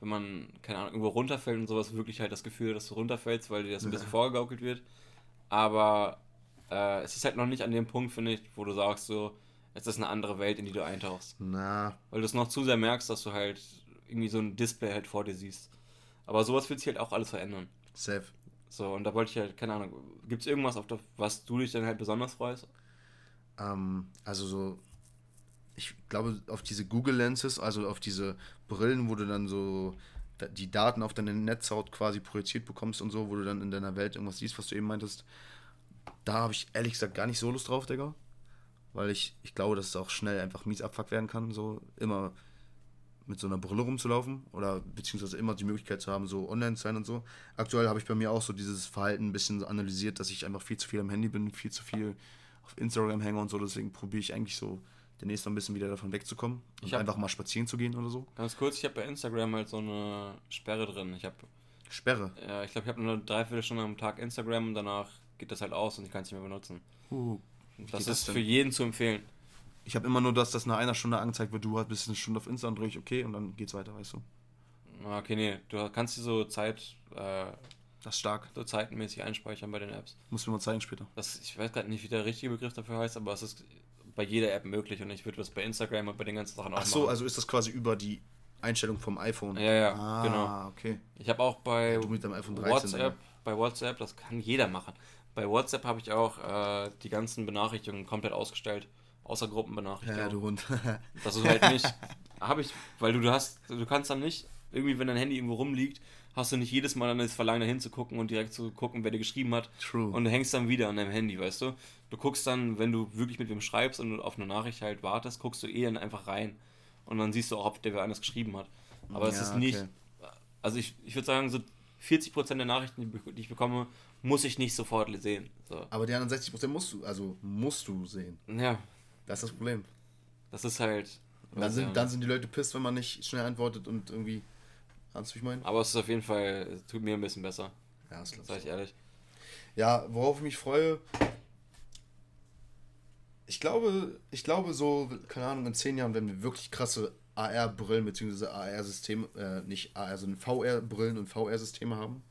wenn man, keine Ahnung, irgendwo runterfällt und sowas, wirklich halt das Gefühl, dass du runterfällst, weil dir das ein bisschen vorgegaukelt wird. Aber äh, es ist halt noch nicht an dem Punkt, finde ich, wo du sagst, so, es ist eine andere Welt, in die du eintauchst. na, Weil du es noch zu sehr merkst, dass du halt irgendwie so ein Display halt vor dir siehst. Aber sowas wird sich halt auch alles verändern. safe. So, und da wollte ich halt, keine Ahnung, gibt es irgendwas, auf das, was du dich dann halt besonders freust? Ähm, also so, ich glaube, auf diese Google Lenses, also auf diese Brillen, wo du dann so die Daten auf deine Netzhaut quasi projiziert bekommst und so, wo du dann in deiner Welt irgendwas siehst, was du eben meintest, da habe ich ehrlich gesagt gar nicht so Lust drauf, Digga. Weil ich, ich glaube, dass es auch schnell einfach mies abfuckt werden kann, so immer mit so einer Brille rumzulaufen oder beziehungsweise immer die Möglichkeit zu haben, so online zu sein und so. Aktuell habe ich bei mir auch so dieses Verhalten ein bisschen analysiert, dass ich einfach viel zu viel am Handy bin, viel zu viel auf Instagram hänge und so. Deswegen probiere ich eigentlich so demnächst noch ein bisschen wieder davon wegzukommen und einfach mal spazieren zu gehen oder so. Ganz kurz, ich habe bei Instagram halt so eine Sperre drin. Ich habe, Sperre. ja, ich glaube, ich habe nur eine Dreiviertelstunde am Tag Instagram und danach geht das halt aus und ich kann es nicht mehr benutzen. Uh, Das das ist denn? für jeden zu empfehlen. Ich habe immer nur das, dass nach einer Stunde angezeigt wird, du hast bis eine Stunde auf Insta und drücke ich okay und dann geht's weiter, weißt du. Ah, Okay, nee, du kannst dir so Zeit, äh, Das ist stark. so zeitenmäßig einspeichern bei den Apps. Muss mir mal zeigen später. Das, ich weiß gerade nicht, wie der richtige Begriff dafür heißt, aber es ist bei jeder App möglich und ich würde das bei Instagram und bei den ganzen Sachen auch Ach so, machen. also ist das quasi über die Einstellung vom iPhone. Ja, ja, ah, genau. okay. Ich habe auch bei Du mit deinem iPhone 13. WhatsApp, bei WhatsApp, das kann jeder machen. Bei WhatsApp habe ich auch äh, die ganzen Benachrichtigungen komplett ausgestellt, außer Ja, Gruppenbenachrichtigungen. ja, du Hund. Das ist halt nicht, habe ich, weil du, du hast, du kannst dann nicht, irgendwie wenn dein Handy irgendwo rumliegt, hast du nicht jedes Mal dann das Verlangen dahin zu gucken und direkt zu gucken, wer dir geschrieben hat. True. Und du hängst dann wieder an deinem Handy, weißt du? Du guckst dann, wenn du wirklich mit wem schreibst und auf eine Nachricht halt wartest, guckst du eh dann einfach rein. Und dann siehst du auch, ob der wer anders geschrieben hat. Aber es Ja, ist nicht, okay. also ich, ich würde sagen, so 40% der Nachrichten, die ich bekomme, muss ich nicht sofort sehen. So. Aber die anderen 60% musst du, also musst du sehen. Ja, Das ist das Problem. das ist halt. Dann sind, ja dann sind die Leute pisst, wenn man nicht schnell antwortet und irgendwie. Kannst du mich meinen? Aber es ist auf jeden Fall, tut mir ein bisschen besser, Ja, das glaub sag ich ehrlich. Ja, worauf ich mich freue. Ich glaube, ich glaube so, keine Ahnung, in zehn Jahren werden wir wirklich krasse AR-Brillen bzw. AR-Systeme, äh, nicht AR, sondern VR-Brillen und VR-Systeme haben.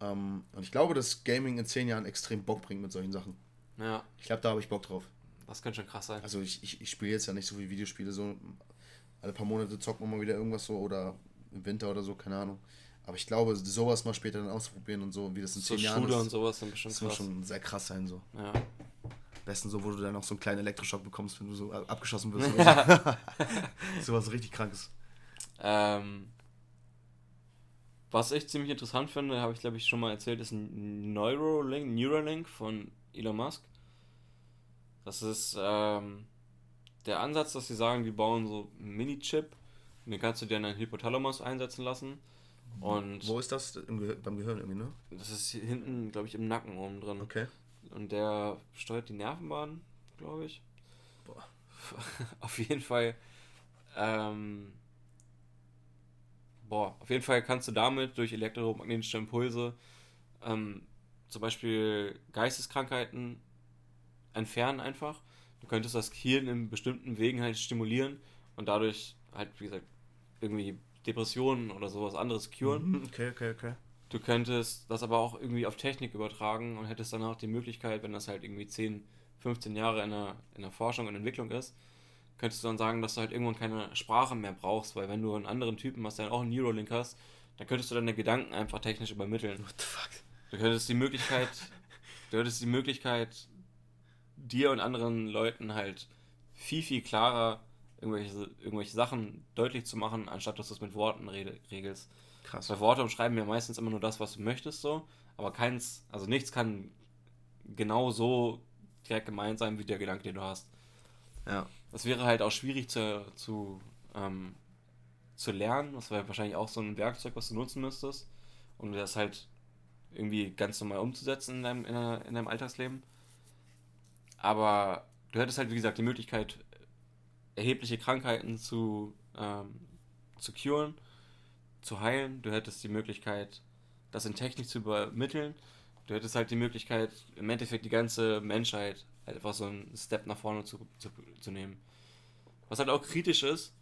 Ähm, und ich glaube, dass Gaming in zehn Jahren extrem Bock bringt mit solchen Sachen. Ja, Ich glaube, da habe ich Bock drauf. Das könnte schon krass sein. Also ich, ich, ich spiele jetzt ja nicht so wie Videospiele, so alle paar Monate zockt man mal wieder irgendwas so oder im Winter oder so, keine Ahnung. Aber ich glaube, sowas mal später dann auszuprobieren und so, wie das in So zehn Jahren Shooter ist, und sowas sind bestimmt das muss krass. schon sehr krass sein so. Ja. Besten so, wo du dann noch so einen kleinen Elektroschock bekommst, wenn du so abgeschossen wirst. Oder so. Sowas richtig krankes. Ähm, was ich ziemlich interessant finde, habe ich glaube ich schon mal erzählt, ist ein Neuralink, Neuralink von Elon Musk. Das ist ähm, der Ansatz, dass sie sagen, die bauen so einen Mini-Chip den kannst du dir in deinen Hypothalamus einsetzen lassen. Und Wo ist das? Im Gehir beim Gehirn irgendwie, ne? das ist hinten, glaube ich, im Nacken oben drin. Okay. Und der steuert die Nervenbahn, glaube ich. Boah. auf jeden Fall. Ähm, boah, auf jeden Fall kannst du damit durch elektromagnetische Impulse ähm, zum Beispiel Geisteskrankheiten entfernen einfach. Du könntest das Hirn in bestimmten Wegen halt stimulieren und dadurch halt, wie gesagt, irgendwie Depressionen oder sowas anderes curen. Mhm, Okay, okay, okay. Du könntest das aber auch irgendwie auf Technik übertragen und hättest dann auch die Möglichkeit, wenn das halt irgendwie 10, 15 Jahre in der, in der Forschung und Entwicklung ist, könntest du dann sagen, dass du halt irgendwann keine Sprache mehr brauchst, weil wenn du einen anderen Typen hast, der dann auch einen Neuralink hast, dann könntest du deine Gedanken einfach technisch übermitteln. What the fuck? Du könntest die Möglichkeit, du hättest die Möglichkeit, dir und anderen Leuten halt viel, viel klarer irgendwelche, irgendwelche Sachen deutlich zu machen, anstatt dass du es mit Worten regelst. Krass. Weil Worte umschreiben ja meistens immer nur das, was du möchtest, so, aber keins, also nichts kann genau so direkt gemeint sein, wie der Gedanke, den du hast. Ja. Das wäre halt auch schwierig zu, zu, ähm, zu lernen. Das wäre wahrscheinlich auch so ein Werkzeug, was du nutzen müsstest, um das halt irgendwie ganz normal umzusetzen in deinem, in deinem Alltagsleben. Aber du hättest halt, wie gesagt, die Möglichkeit, erhebliche Krankheiten zu, ähm, zu curen, zu heilen. Du hättest die Möglichkeit, das in Technik zu übermitteln. Du hättest halt die Möglichkeit, im Endeffekt die ganze Menschheit halt einfach so einen Step nach vorne zu, zu, zu nehmen. Was halt auch kritisch ist,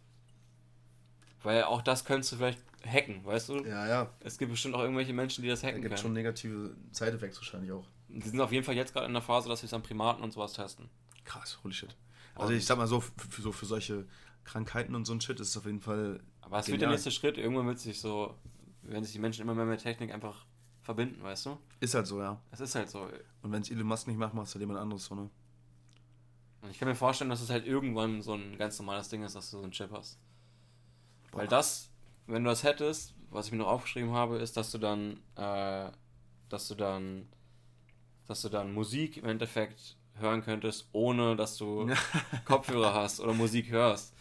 weil auch das könntest du vielleicht hacken, weißt du? Ja, ja. Es gibt bestimmt auch irgendwelche Menschen, die das Da hacken gibt können. schon negative Side-Effects wahrscheinlich auch. Die sind auf jeden Fall jetzt gerade in der Phase, dass wir es an Primaten und sowas testen. Krass, holy shit. Also ich sag mal so, für, so für solche Krankheiten und so ein Shit ist es auf jeden Fall. Aber es wird der nächste Schritt. Irgendwann wird sich so, werden sich die Menschen immer mehr mit Technik einfach verbinden, weißt du? Ist halt so, ja. Es ist halt so. Und wenn es Elon Musk nicht macht, macht es halt jemand anderes so, ne? Und ich kann mir vorstellen, dass es halt irgendwann so ein ganz normales Ding ist, dass du so einen Chip hast. Weil Boah. das, wenn du das hättest, was ich mir noch aufgeschrieben habe, ist, dass du dann, äh, dass du dann, dass du dann Musik im Endeffekt hören könntest, ohne dass du Kopfhörer hast oder Musik hörst.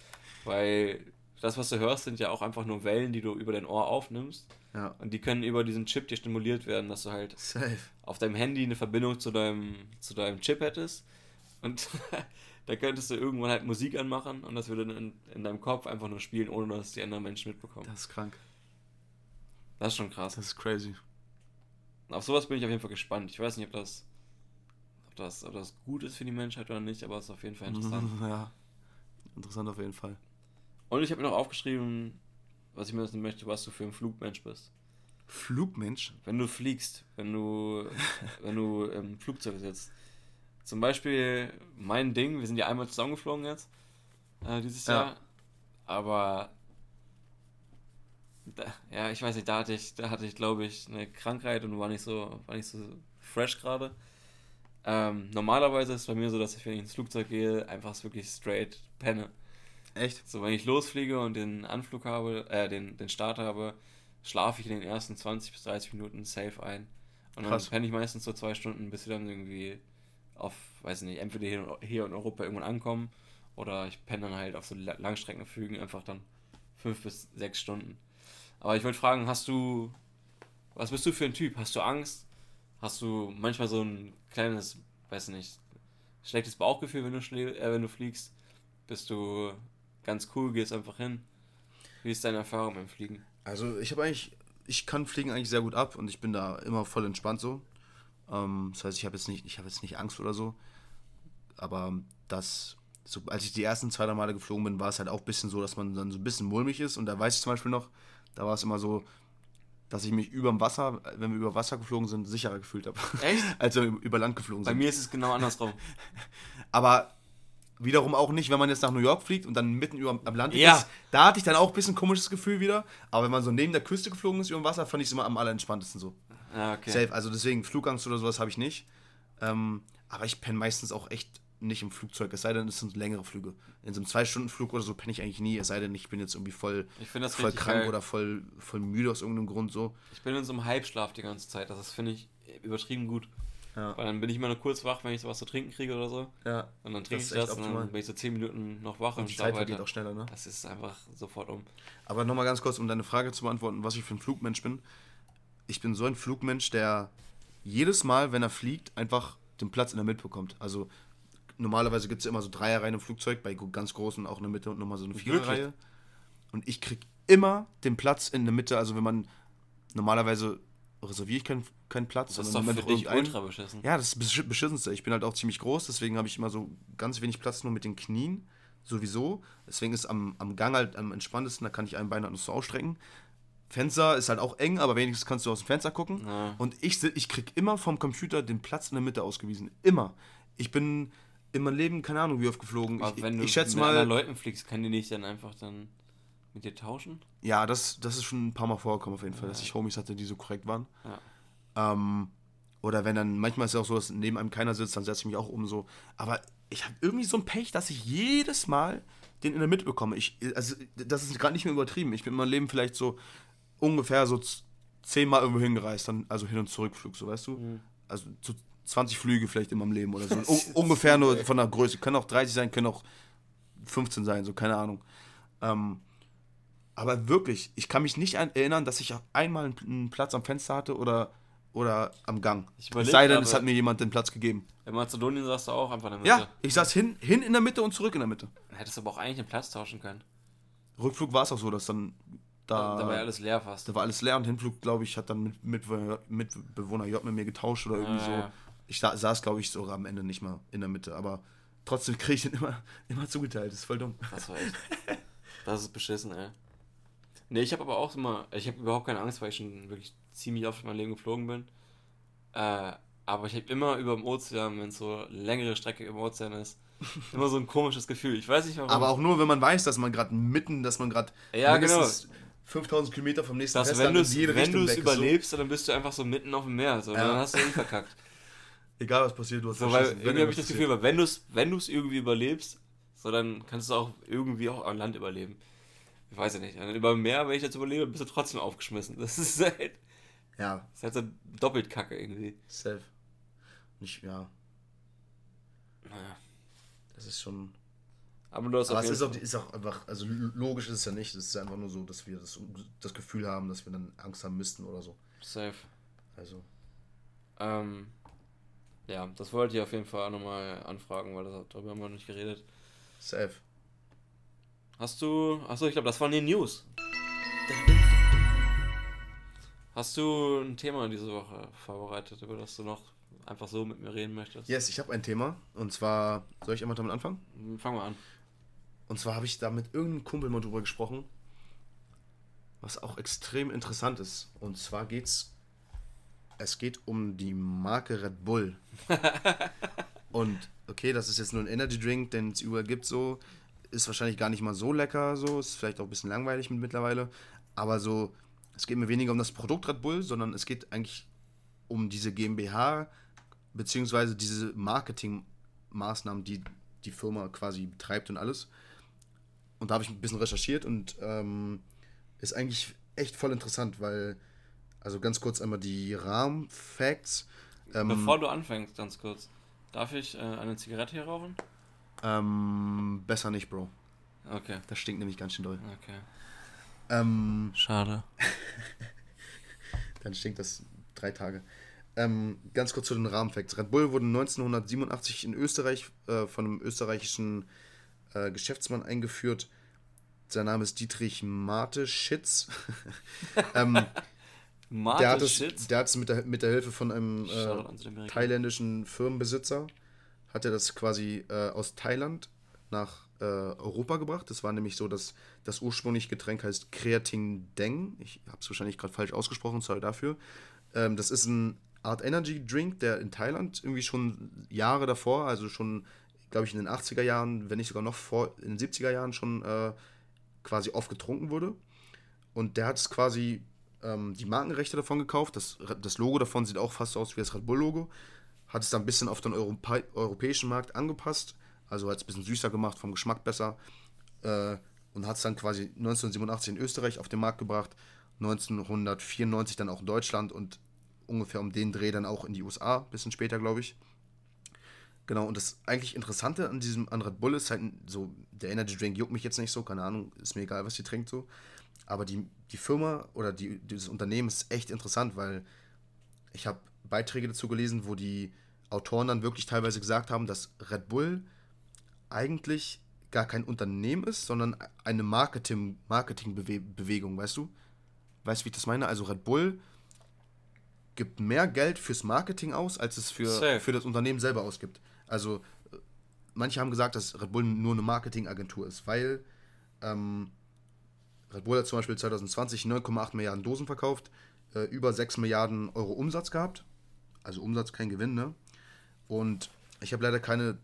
Weil das, was du hörst, sind ja auch einfach nur Wellen, die du über dein Ohr aufnimmst. Ja. Und die können über diesen Chip dir stimuliert werden, dass du halt Safe. auf deinem Handy eine Verbindung zu deinem, zu deinem Chip hättest. Und da könntest du irgendwann halt Musik anmachen und das würde dann in, in deinem Kopf einfach nur spielen, ohne dass die anderen Menschen mitbekommen. Das ist krank. Das ist schon krass. Das ist crazy. Auf sowas bin ich auf jeden Fall gespannt. Ich weiß nicht, ob das, ob das, ob das gut ist für die Menschheit oder nicht, aber es ist auf jeden Fall interessant. Ja. Interessant auf jeden Fall. Und ich habe mir noch aufgeschrieben, was ich mir wissen möchte, was du für ein Flugmensch bist. Flugmensch? Wenn du fliegst, wenn du, wenn du im Flugzeug sitzt. Zum Beispiel mein Ding, wir sind ja einmal zusammengeflogen jetzt, äh, dieses Ja. Jahr. Aber da, ja, ich weiß nicht, da hatte ich, da hatte ich, glaube ich, eine Krankheit und war nicht so, war nicht so fresh gerade. Ähm, normalerweise ist es bei mir so, dass ich, wenn ich ins Flugzeug gehe, einfach wirklich straight penne. Echt? So, wenn ich losfliege und den Anflug habe, äh, den, den Start habe, schlafe ich in den ersten 20 bis 30 Minuten safe ein. Und dann Krass. penne ich meistens so zwei Stunden, bis wir dann irgendwie auf, weiß nicht, entweder hier, in- hier in Europa irgendwann ankommen oder ich penne dann halt auf so La- Langstreckenflügen einfach dann fünf bis sechs Stunden. Aber ich wollte fragen, hast du, was bist du für ein Typ? Hast du Angst? Hast du manchmal so ein kleines, weiß nicht, schlechtes Bauchgefühl, wenn du, äh, wenn du fliegst? Bist du ganz cool, gehst einfach hin? Wie ist deine Erfahrung beim Fliegen? Also ich habe eigentlich, ich kann Fliegen eigentlich sehr gut ab und ich bin da immer voll entspannt so. Ähm, das heißt, ich habe jetzt nicht, ich habe jetzt nicht Angst oder so. Aber das, so, als ich die ersten zwei, drei Male geflogen bin, war es halt auch ein bisschen so, dass man dann so ein bisschen mulmig ist. Und da weiß ich zum Beispiel noch, da war es immer so, dass ich mich über dem Wasser, wenn wir über Wasser geflogen sind, sicherer gefühlt habe. Echt? als wenn wir über Land geflogen Bei sind. mir ist es genau andersrum. Aber wiederum auch nicht, wenn man jetzt nach New York fliegt und dann mitten über am Land Ja. ist. Da hatte ich dann auch ein bisschen komisches Gefühl wieder. Aber wenn man so neben der Küste geflogen ist über dem Wasser, fand ich es immer am allerentspanntesten so. Ja, okay. Safe. Also deswegen Flugangst oder sowas habe ich nicht. Ähm, aber ich penne meistens auch echt nicht im Flugzeug. Es sei denn, es sind längere Flüge. In so einem Zwei-Stunden-Flug oder so penne ich eigentlich nie. Es sei denn, ich bin jetzt irgendwie voll, voll krank geil. oder voll, voll müde aus irgendeinem Grund so. Ich bin in so einem Halbschlaf die ganze Zeit. Das finde ich, übertrieben gut. Ja. Weil dann bin ich immer nur kurz wach, wenn ich sowas zu trinken kriege oder so. ja. Und dann trinke ich das und optimal. dann bin ich so 10 Minuten noch wach und, Und die Zeit vergeht auch schneller, ne? Das ist einfach sofort um. Aber nochmal ganz kurz, um deine Frage zu beantworten, was ich für ein Flugmensch bin. Ich bin so ein Flugmensch, der jedes Mal, wenn er fliegt, einfach den Platz in der Mitte bekommt. Also normalerweise gibt es ja immer so Dreierreihen im Flugzeug, bei ganz großen auch in der Mitte und nochmal so eine Viererreihe. Und ich krieg immer den Platz in der Mitte, also wenn man normalerweise reserviere ich keinen keinen Platz. Das ist sondern doch für dich ultra beschissen. Ja, das ist beschissenste. Ich bin halt auch ziemlich groß, deswegen habe ich immer so ganz wenig Platz nur mit den Knien. Sowieso. Deswegen ist am, am Gang halt am entspanntesten, da kann ich ein Bein halt noch so ausstrecken. Fenster ist halt auch eng, aber wenigstens kannst du aus dem Fenster gucken. Ja. Und ich, ich krieg immer vom Computer den Platz in der Mitte ausgewiesen. Immer. Ich bin in meinem Leben, keine Ahnung, wie oft geflogen. Aber Ich, wenn du ich schätze mit anderen mal. Leuten fliegst, kann die nicht dann einfach dann mit dir tauschen? Ja, das, das ist schon ein paar Mal vorgekommen auf jeden Fall, dass ich Homies hatte, die so korrekt waren. Ja. Ähm, oder wenn dann, manchmal ist es auch so, dass neben einem keiner sitzt, dann setze ich mich auch um so. Aber ich habe irgendwie so ein Pech, dass ich jedes Mal den in der Mitte bekomme. Ich, also, das ist gerade nicht mehr übertrieben. Ich bin in meinem Leben vielleicht so ungefähr so zehnmal irgendwo hingereist, dann, also Hin- und Zurückflug, so weißt du? Mhm. Also so 20 Flüge vielleicht in meinem Leben oder so. Un ungefähr nur von der Größe. Können auch 30 sein, können auch 15 sein, so keine Ahnung. Ähm, aber wirklich, ich kann mich nicht an, erinnern, dass ich auch einmal einen, einen Platz am Fenster hatte oder, oder am Gang. Ich Es überleg sei denn, es hat mir jemand den Platz gegeben. In Mazedonien saß du auch einfach in der Mitte. Ja, ich saß hin, hin in der Mitte und zurück in der Mitte. Hättest aber auch eigentlich den Platz tauschen können. Rückflug war es auch so, dass dann da, da war ja alles leer fast. da war alles leer und Hinflug, glaube ich, hat dann mit, mit Mitbewohner J mit mir getauscht oder irgendwie Ah, so. ja. Ich sa saß, glaube ich, sogar am Ende nicht mal in der Mitte, aber trotzdem kriege ich den immer, immer zugeteilt. Das ist voll dumm. Das war echt. Das ist beschissen, ey. Nee, ich habe aber auch immer. Ich habe überhaupt keine Angst, weil ich schon wirklich ziemlich oft in meinem Leben geflogen bin. Äh, aber ich habe immer über dem Ozean, wenn es so längere Strecke im Ozean ist, immer so ein komisches Gefühl. Ich weiß nicht warum. Aber auch nur, wenn man weiß, dass man gerade mitten, dass man gerade Ja, genau. 5000 Kilometer vom nächsten dass, Festland wenn du in jede wenn du es überlebst, dann bist du einfach so mitten auf dem Meer. So, Ja. Dann hast du ihn verkackt. Egal was passiert, du hast So, weil irgendwie habe ich das Gefühl, weil wenn du es wenn du's irgendwie überlebst, so dann kannst du auch irgendwie auch an Land überleben. Ich weiß ja nicht. Und über Meer, wenn ich jetzt überlebe, bist du trotzdem aufgeschmissen. Das ist halt. Ja, das ist halt so doppelt kacke irgendwie. safe. Nicht, ja, Naja. das ist schon. Aber du hast Aber es ist auch, ist auch einfach, also logisch ist es ja nicht. Es ist einfach nur so, dass wir das, das Gefühl haben, dass wir dann Angst haben müssten oder so. Safe. Also, Ähm, ja, das wollte ich auf jeden Fall auch nochmal anfragen, weil das, darüber haben wir noch nicht geredet. safe. Hast du. Achso, ich glaube, das waren die News. Hast du ein Thema diese Woche vorbereitet, über das du noch einfach so mit mir reden möchtest? Yes, ich habe ein Thema. Und zwar, soll ich einmal damit anfangen? Fangen wir an. Und zwar habe ich da mit irgendeinem Kumpel mal drüber gesprochen, was auch extrem interessant ist. Und zwar geht's, es geht um die Marke Red Bull. Und okay, das ist jetzt nur ein Energy Drink, den es überall gibt so, ist wahrscheinlich gar nicht mal so lecker so, ist vielleicht auch ein bisschen langweilig mit mittlerweile, aber so, es geht mir weniger um das Produkt Red Bull, sondern es geht eigentlich um diese GmbH beziehungsweise diese Marketingmaßnahmen, die die Firma quasi betreibt und alles. Und da habe ich ein bisschen recherchiert und ähm, ist eigentlich echt voll interessant, weil, also ganz kurz einmal die Rahmenfacts. Ähm, Bevor du anfängst, ganz kurz, darf ich äh, eine Zigarette hier rauchen? ähm, besser nicht, Bro. Okay, Das stinkt nämlich ganz schön doll. okay. Ähm, Schade. dann stinkt das drei Tage. Ähm, ganz kurz zu den Rahmenfacts. Red Bull wurde 1987 in Österreich äh, von einem österreichischen äh, Geschäftsmann eingeführt. Sein Name ist Dietrich Mate-Schitz. ähm, der, hat es, Shit. der hat es mit der, mit der Hilfe von einem äh, thailändischen Firmenbesitzer, hat er das quasi äh, aus Thailand nach äh, Europa gebracht. Das war nämlich so, dass das ursprüngliche Getränk heißt Creatine Deng. Ich habe es wahrscheinlich gerade falsch ausgesprochen, sorry dafür. Ähm, das ist ein Art Energy Drink, der in Thailand irgendwie schon Jahre davor, also schon, glaube ich, in den 80er Jahren, wenn nicht sogar noch vor, in den 70er Jahren schon äh, quasi oft getrunken wurde. Und der hat es quasi ähm, die Markenrechte davon gekauft. Das, das Logo davon sieht auch fast aus wie das Red Bull-Logo. Hat es dann ein bisschen auf den Europa europäischen Markt angepasst. Also hat es ein bisschen süßer gemacht, vom Geschmack besser. Äh, und hat es dann quasi 1987 in Österreich auf den Markt gebracht. 1994 dann auch in Deutschland und ungefähr um den Dreh dann auch in die USA, bisschen später, glaube ich. Genau, und das eigentlich Interessante an diesem an Red Bull ist halt so, der Energy Drink juckt mich jetzt nicht so, keine Ahnung, ist mir egal, was die trinkt so. Aber die, die Firma oder die, dieses Unternehmen ist echt interessant, weil ich habe Beiträge dazu gelesen, wo die Autoren dann wirklich teilweise gesagt haben, dass Red Bull eigentlich gar kein Unternehmen ist, sondern eine Marketing, Marketingbewegung, weißt du? Weißt du, wie ich das meine? Also Red Bull gibt mehr Geld fürs Marketing aus, als es für, für das Unternehmen selber ausgibt. Also äh, manche haben gesagt, dass Red Bull nur eine Marketingagentur ist, weil ähm, Red Bull hat zum Beispiel 2020 9,8 Milliarden Dosen verkauft, äh, über 6 Milliarden Euro Umsatz gehabt. Also Umsatz, kein Gewinn, ne? Und ich habe leider keine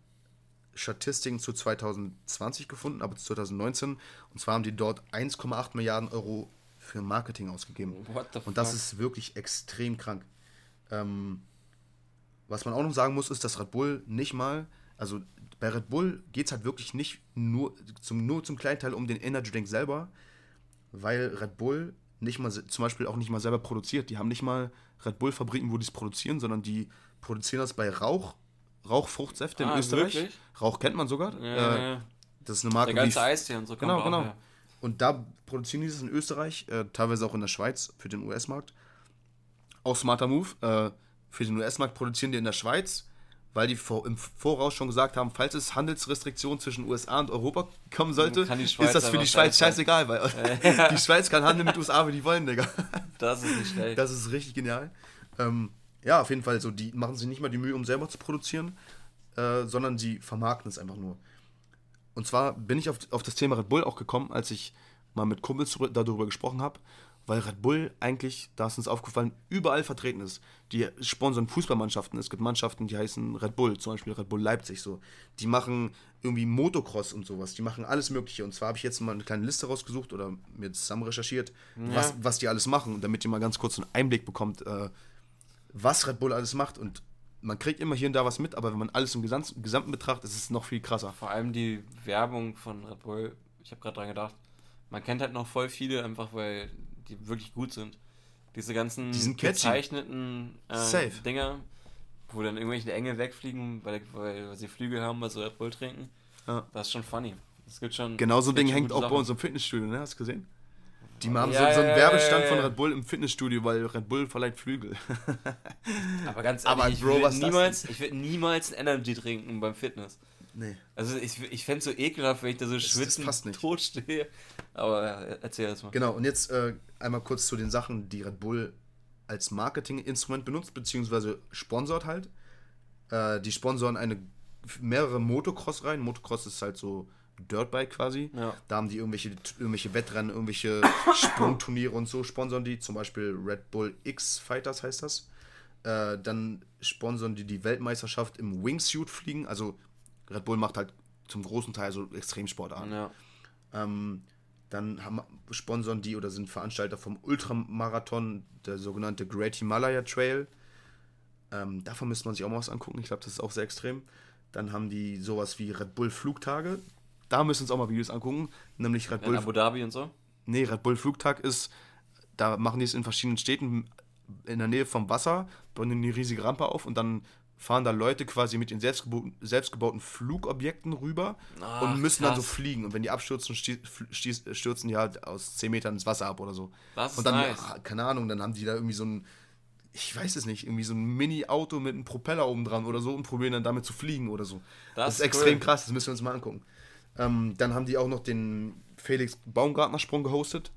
Statistiken zu 2020 gefunden, aber zu 2019. Und zwar haben die dort 1,8 Milliarden Euro für Marketing ausgegeben. Und das ist wirklich extrem krank. Ähm, was man auch noch sagen muss, ist, dass Red Bull nicht mal, also bei Red Bull geht es halt wirklich nicht nur zum, nur zum kleinen Teil um den Energy Drink selber, weil Red Bull nicht mal zum Beispiel auch nicht mal selber produziert. Die haben nicht mal Red Bull Fabriken, wo die es produzieren, sondern die produzieren das bei Rauch Rauchfruchtsäfte ah, in Österreich. Wirklich? Rauch kennt man sogar. Ja, äh, das ist eine Marke. Der ganze Eistee und so. Genau, genau. Auch, Und da produzieren die das in Österreich, äh, teilweise auch in der Schweiz für den US-Markt. Auch smarter Move. Äh, für den US-Markt produzieren die in der Schweiz, weil die im Voraus schon gesagt haben, falls es Handelsrestriktionen zwischen USA und Europa kommen sollte, ist das für die Schweiz scheißegal, weil die Schweiz kann handeln mit USA, wie die wollen, Digga. Das ist nicht schlecht. Das ist richtig genial. Ähm, ja, auf jeden Fall so, die machen sich nicht mal die Mühe, um selber zu produzieren, äh, sondern sie vermarkten es einfach nur. Und zwar bin ich auf, auf das Thema Red Bull auch gekommen, als ich mal mit Kumpels darüber gesprochen habe, weil Red Bull eigentlich, da ist uns aufgefallen, überall vertreten ist. Die sponsern Fußballmannschaften. Es gibt Mannschaften, die heißen Red Bull, zum Beispiel Red Bull Leipzig so. Die machen irgendwie Motocross und sowas. Die machen alles Mögliche. Und zwar habe ich jetzt mal eine kleine Liste rausgesucht oder mir zusammen recherchiert, ja. was, was die alles machen, damit ihr mal ganz kurz einen Einblick bekommt, äh, was Red Bull alles macht und man kriegt immer hier und da was mit, aber wenn man alles im Gesamt, Gesamten betrachtet, ist es noch viel krasser. Vor allem die Werbung von Red Bull, ich habe gerade dran gedacht, man kennt halt noch voll viele, einfach weil die wirklich gut sind. Diese ganzen die gezeichneten äh, Dinger, wo dann irgendwelche Engel wegfliegen, weil, weil sie Flügel haben, weil sie Red Bull trinken. Ja. Das ist schon funny. Das gibt schon. Genau so ein Ding hängt auch Sachen. bei uns im Fitnessstudio, ne? Hast du gesehen? Die haben ja, so, so, einen ja, Werbestand ja, von Red Bull im Fitnessstudio, weil Red Bull verleiht Flügel. Aber ganz ehrlich, Aber ich, Bro, würde niemals, ich würde niemals ein Energy trinken beim Fitness. Nee. Also ich, ich fände es so ekelhaft, wenn ich da so schwitzend tot stehe. Aber ja, erzähl das mal. Genau, und jetzt äh, einmal kurz zu den Sachen, die Red Bull als Marketinginstrument benutzt, beziehungsweise sponsort halt. Äh, die sponsoren eine mehrere Motocross-Reihen. Motocross ist halt so Dirtbike quasi. Ja. Da haben die irgendwelche, irgendwelche Wettrennen, irgendwelche Sprungturniere und so sponsern die. Zum Beispiel Red Bull X Fighters heißt das. Äh, dann sponsern die die Weltmeisterschaft im Wingsuit fliegen. Also Red Bull macht halt zum großen Teil so Extremsportarten. Ja. Ähm, dann haben, sponsern die oder sind Veranstalter vom Ultramarathon, der sogenannte Great Himalaya Trail. Ähm, davon müsste man sich auch mal was angucken. Ich glaube, das ist auch sehr extrem. Dann haben die sowas wie Red Bull Flugtage. Da müssen wir uns auch mal Videos angucken. Nämlich Red Bull. In Abu Dhabi und so? Nee, Red Bull Flugtag ist, da machen die es in verschiedenen Städten in der Nähe vom Wasser, bauen eine riesige Rampe auf und dann fahren da Leute quasi mit den selbstgebauten, selbstgebauten Flugobjekten rüber Ach, und müssen krass. dann so fliegen. Und wenn die abstürzen, stürzen die halt aus 10 Metern ins Wasser ab oder so. Das und dann, nice. keine Ahnung, dann haben die da irgendwie so ein, ich weiß es nicht, irgendwie so ein Mini-Auto mit einem Propeller oben dran oder so und probieren dann damit zu fliegen oder so. Das, das ist, extrem krass, das müssen wir uns mal angucken. Ähm, dann haben die auch noch den Felix Baumgartner-Sprung gehostet.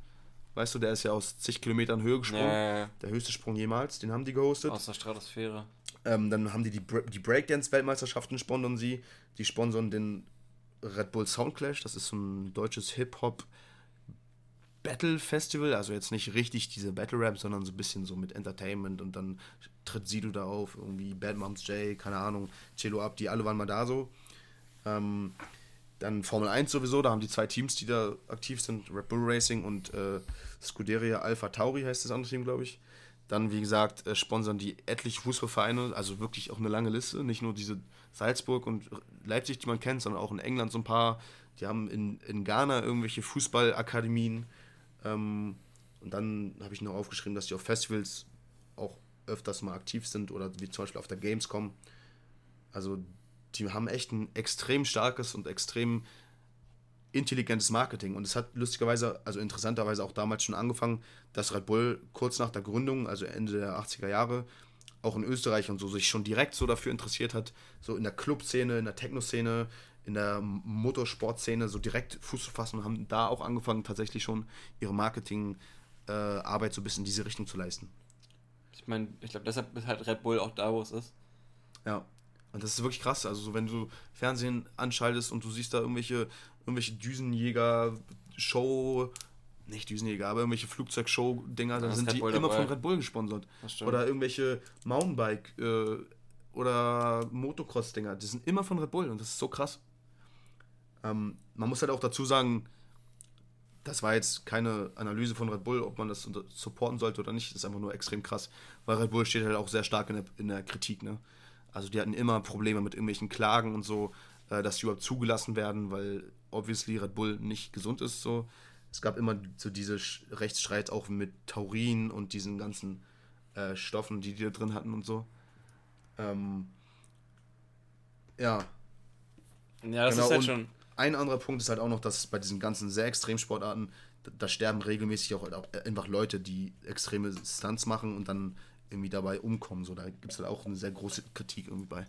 Weißt du, der ist ja aus zig Kilometern Höhe gesprungen. Ja, Der höchste Sprung jemals, den haben die gehostet. Aus der Stratosphäre. Ähm, dann haben die die, die Breakdance-Weltmeisterschaften sponsern sie. Die sponsern den Red Bull Soundclash. Das ist so ein deutsches Hip-Hop Battle Festival. Also jetzt nicht richtig diese Battle Rap, sondern so ein bisschen so mit Entertainment. Und dann tritt Sido da auf. Irgendwie Bad Moms J, keine Ahnung, Cello Up, die alle waren mal da so. Ähm, dann Formel 1 sowieso, da haben die zwei Teams, die da aktiv sind, Red Bull Racing und äh, Scuderia Alpha Tauri heißt das andere Team, glaube ich. Dann, wie gesagt, äh, sponsern die etliche Fußballvereine, also wirklich auch eine lange Liste, nicht nur diese Salzburg und Leipzig, die man kennt, sondern auch in England so ein paar. Die haben in, in Ghana irgendwelche Fußballakademien. Ähm, und dann habe ich noch aufgeschrieben, dass die auf Festivals auch öfters mal aktiv sind oder wie zum Beispiel auf der Gamescom. Also die haben echt ein extrem starkes und extrem intelligentes Marketing. Und es hat lustigerweise, also interessanterweise auch damals schon angefangen, dass Red Bull kurz nach der Gründung, also Ende der 80er Jahre, auch in Österreich und so sich schon direkt so dafür interessiert hat, so in der Clubszene, in der Techno-Szene, in der Motorsportszene so direkt Fuß zu fassen und haben da auch angefangen, tatsächlich schon ihre Marketingarbeit äh, so ein bisschen in diese Richtung zu leisten. Ich meine, ich glaube, deshalb ist halt Red Bull auch da, wo es ist. Ja. Und das ist wirklich krass. Also, so, wenn du Fernsehen anschaltest und du siehst da irgendwelche, irgendwelche Düsenjäger-Show, nicht Düsenjäger, aber irgendwelche Flugzeugshow-Dinger, dann ist sind Red die Bull immer dabei. von Red Bull gesponsert. Oder irgendwelche Mountainbike- äh, oder Motocross-Dinger, die sind immer von Red Bull und das ist so krass. Ähm, man muss halt auch dazu sagen, das war jetzt keine Analyse von Red Bull, ob man das supporten sollte oder nicht. Das ist einfach nur extrem krass, weil Red Bull steht halt auch sehr stark in der, in der Kritik. Ne? Also die hatten immer Probleme mit irgendwelchen Klagen und so, äh, dass die überhaupt zugelassen werden, weil obviously Red Bull nicht gesund ist. So. Es gab immer so diese Rechtsstreit auch mit Taurin und diesen ganzen äh, Stoffen, die die da drin hatten und so. Ähm, ja, ja, das genau, ist halt und schon. ein anderer Punkt ist halt auch noch, dass bei diesen ganzen sehr Extremsportarten, da, da sterben regelmäßig auch, halt auch einfach Leute, die extreme Stunts machen und dann irgendwie dabei umkommen. So, da gibt es halt auch eine sehr große Kritik irgendwie bei.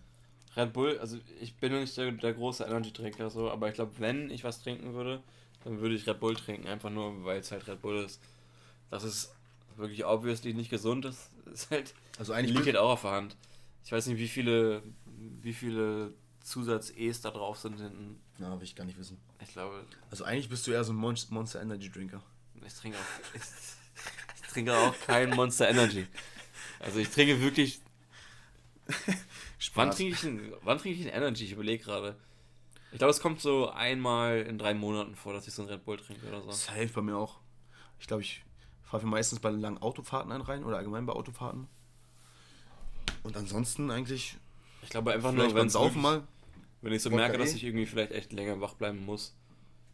Red Bull, also ich bin nicht der, der große Energy-Trinker, so, aber ich glaube, wenn ich was trinken würde, dann würde ich Red Bull trinken, einfach nur, weil es halt Red Bull ist. Das ist wirklich obviously nicht gesund ist, ist halt, Also eigentlich liegt halt auch auf der Hand. Ich weiß nicht, wie viele, wie viele Zusatz-E's da drauf sind hinten. na, will ich gar nicht wissen. Ich glaube, Also eigentlich bist du eher so ein Mon Monster Energy Drinker. ich trinke auch, ich, ich trinke auch kein Monster Energy. Also ich trinke wirklich Wann trinke ich, ein, wann trinke ich ein Energy? Ich überlege gerade. Ich glaube, es kommt so einmal in drei Monaten vor, dass ich so ein Red Bull trinke oder so. Safe bei mir auch. Ich glaube, ich fahre mir meistens bei langen Autofahrten einen rein oder allgemein bei Autofahrten. Und ansonsten eigentlich Ich glaube einfach nur, wenn Saufen mal. wenn ich so Wodka merke, dass eh. ich irgendwie vielleicht echt länger wach bleiben muss.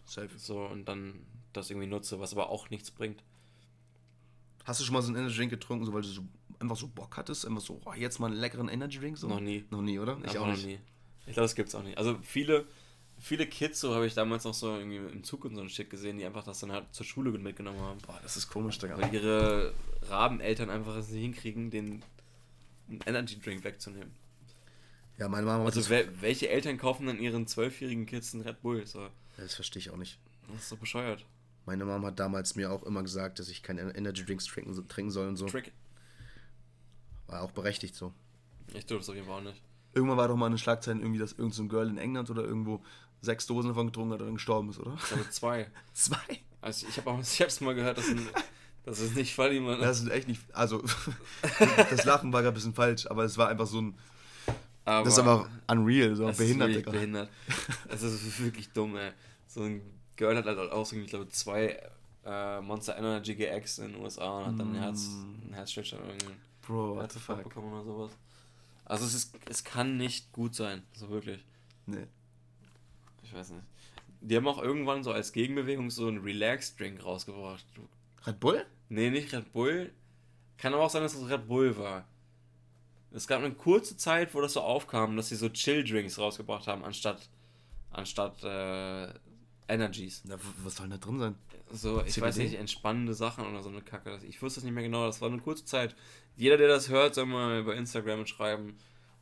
Safe. So und dann das irgendwie nutze, was aber auch nichts bringt. Hast du schon mal so einen Energy Drink getrunken, so weil du so einfach so Bock hattest? Einfach so, oh, jetzt mal einen leckeren Energy Drink? So? Noch nie. Noch nie, oder? Einfach noch nie. Ich glaube, das gibt's auch nicht. Also viele, viele Kids, so habe ich damals noch so irgendwie im Zug und so ein Shit gesehen, die einfach das dann halt zur Schule mitgenommen haben. Boah, das ist komisch, Digga. Weil ihre Rabeneltern einfach es nicht hinkriegen, den Energy Drink wegzunehmen. Ja, meine Mama Also wel welche Eltern kaufen dann ihren zwölfjährigen Kids einen Red Bull? So, Das verstehe ich auch nicht. das ist so bescheuert. Meine Mama hat damals mir auch immer gesagt, dass ich keine Energy Drinks trinken, trinken soll und so. Trick. War auch berechtigt so. Ich tue das auf jeden Fall auch nicht. Irgendwann war doch mal eine Schlagzeile irgendwie, dass irgendein so Girl in England oder irgendwo sechs Dosen davon getrunken hat und dann gestorben ist, oder? Ich glaube zwei. Zwei? Also ich habe auch ich hab's mal gehört, dass, ein, dass es nicht voll jemand. Das ist echt nicht. Also, das Lachen war gerade ein bisschen falsch, aber es war einfach so ein. aber Das ist einfach unreal, so das behindert, ist wirklich Digga. behindert. Das ist wirklich dumm, ey. So ein Girl hat halt auch so, ich glaube, zwei äh, Monster Energy geäxt in den USA und hat dann ein Herz, ein Herzstillstand oder irgendwie Bro, what the fuck? bekommen oder sowas. Also es ist, es kann nicht gut sein, so wirklich. Nee. Ich weiß nicht. Die haben auch irgendwann so als Gegenbewegung so einen Relax-Drink rausgebracht. Red Bull? Nee, nicht Red Bull. Kann aber auch sein, dass es Red Bull war. Es gab eine kurze Zeit, wo das so aufkam, dass sie so Chill-Drinks rausgebracht haben, anstatt, anstatt äh, Energies. Na, was soll denn da drin sein? So, ich CBD? weiß nicht, entspannende Sachen oder so eine Kacke. Ich wusste es nicht mehr genau, das war eine kurze Zeit. Jeder, der das hört, soll mal über Instagram schreiben,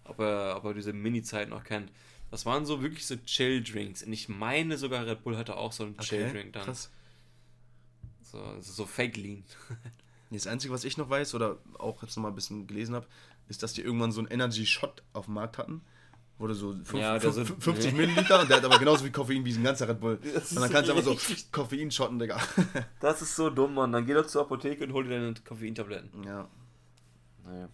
ob er, ob er diese Mini-Zeit noch kennt. Das waren so wirklich so Chill-Drinks. Und ich meine sogar, Red Bull hatte auch so einen Chill-Drink dann. Krass. So, so Fake Lean. Das Einzige, was ich noch weiß oder auch jetzt noch mal ein bisschen gelesen habe, ist, dass die irgendwann so einen Energy-Shot auf dem Markt hatten. Wurde so fünf- Ja, der fünf- so- 50 Milliliter und der hat aber genauso viel Koffein wie ein ganzer Red Bull. Das Und dann kannst du einfach so Koffein shotten, Digga. Das ist so dumm, Mann. Dann geh doch zur Apotheke und hol dir deine Koffeintabletten. Ja. Naja.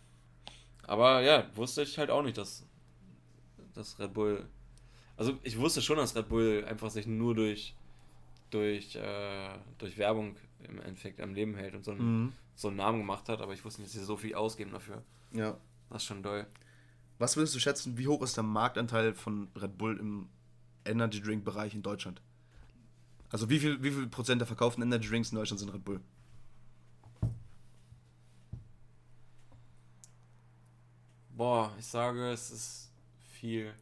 Aber ja, wusste ich halt auch nicht, dass, dass Red Bull. Also ich wusste schon, dass Red Bull einfach sich nur durch, durch, äh, durch Werbung im Endeffekt am Leben hält und so einen, Mhm. so einen Namen gemacht hat, aber ich wusste nicht, dass sie so viel ausgeben dafür. ja. Das ist schon doll. Was würdest du schätzen, wie hoch ist der Marktanteil von Red Bull im Energy Drink Bereich in Deutschland? Also wie viel, wie viel Prozent der verkauften Energy Drinks in Deutschland sind Red Bull? Boah, ich sage, es ist viel.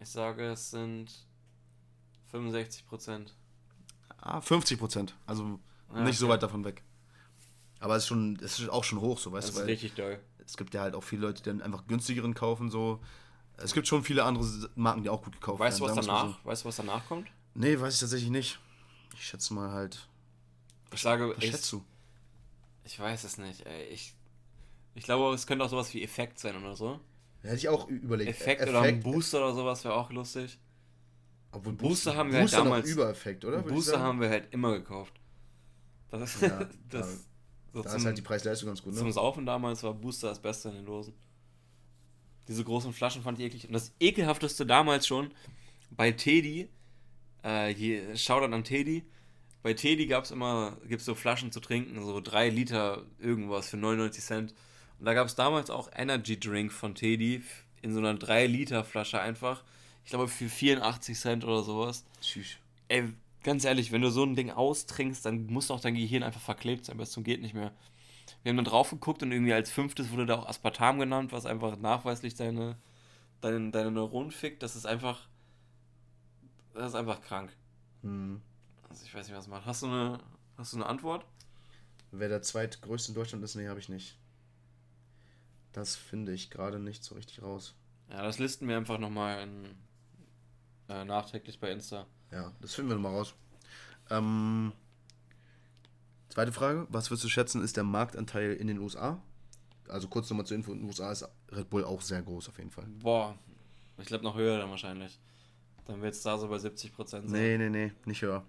Ich sage, es sind 65 Prozent. Ah, 50 Prozent. Also Ja, nicht so okay. weit davon weg. Aber es ist schon, es ist auch schon hoch, so weißt Das du, ist weil richtig doll. Es gibt ja halt auch viele Leute, die dann einfach günstigeren kaufen, so. Es gibt schon viele andere Marken, die auch gut gekauft Weißt du, was werden. sagen wir's mal danach? Weißt du, was danach kommt? So. Nee, weiß ich tatsächlich nicht. Ich schätze mal halt. Ich sage, Was ich, schätzt du? ich weiß es nicht. Ey. Ich, Ich glaube, es könnte auch sowas wie Effekt sein oder so. Hätte ich auch überlegt. Effekt, Effekt oder ein Booster oder sowas wäre auch lustig. Obwohl Booster, haben wir halt Booster halt damals. Übereffekt, oder? Booster haben wir halt immer gekauft. Das ist, ja, das, da, so da zum, ist halt die Preis-Leistung ganz gut, ne? Zum Saufen damals war Booster das Beste in den Dosen. Diese großen Flaschen fand ich eklig. Und das ekelhafteste damals schon bei Teddy, äh, hier, Shoutout an Teddy, bei Teddy gab es immer, gibt so Flaschen zu trinken, so 3 Liter irgendwas für 99 Cent. Und da gab es damals auch Energy Drink von Teddy in so einer 3 Liter Flasche einfach. Ich glaube für 84 Cent oder sowas. Tschüss. Ey, ganz ehrlich, wenn du so ein Ding austrinkst, dann muss doch dein Gehirn einfach verklebt sein, bis zum geht nicht mehr. Wir haben dann drauf geguckt und irgendwie als fünftes wurde da auch Aspartam genannt, was einfach nachweislich deine, deine, deine Neuronen fickt. Das ist einfach. Das ist einfach krank. Hm. Also ich weiß nicht, was macht. Hast du eine, hast du eine Antwort? Wer der zweitgrößte in Deutschland ist, nee, habe ich nicht. Das finde ich gerade nicht so richtig raus. Ja, das listen wir einfach nochmal äh, nachträglich bei Insta. Ja, das finden wir nochmal raus. Ähm, zweite Frage. Was würdest du schätzen, ist der Marktanteil in den USA? Also kurz nochmal zur Info, in den USA ist Red Bull auch sehr groß auf jeden Fall. Boah, ich glaube noch höher dann wahrscheinlich. Dann wird es da so bei 70% sein. Nee, nee, nee, nicht höher.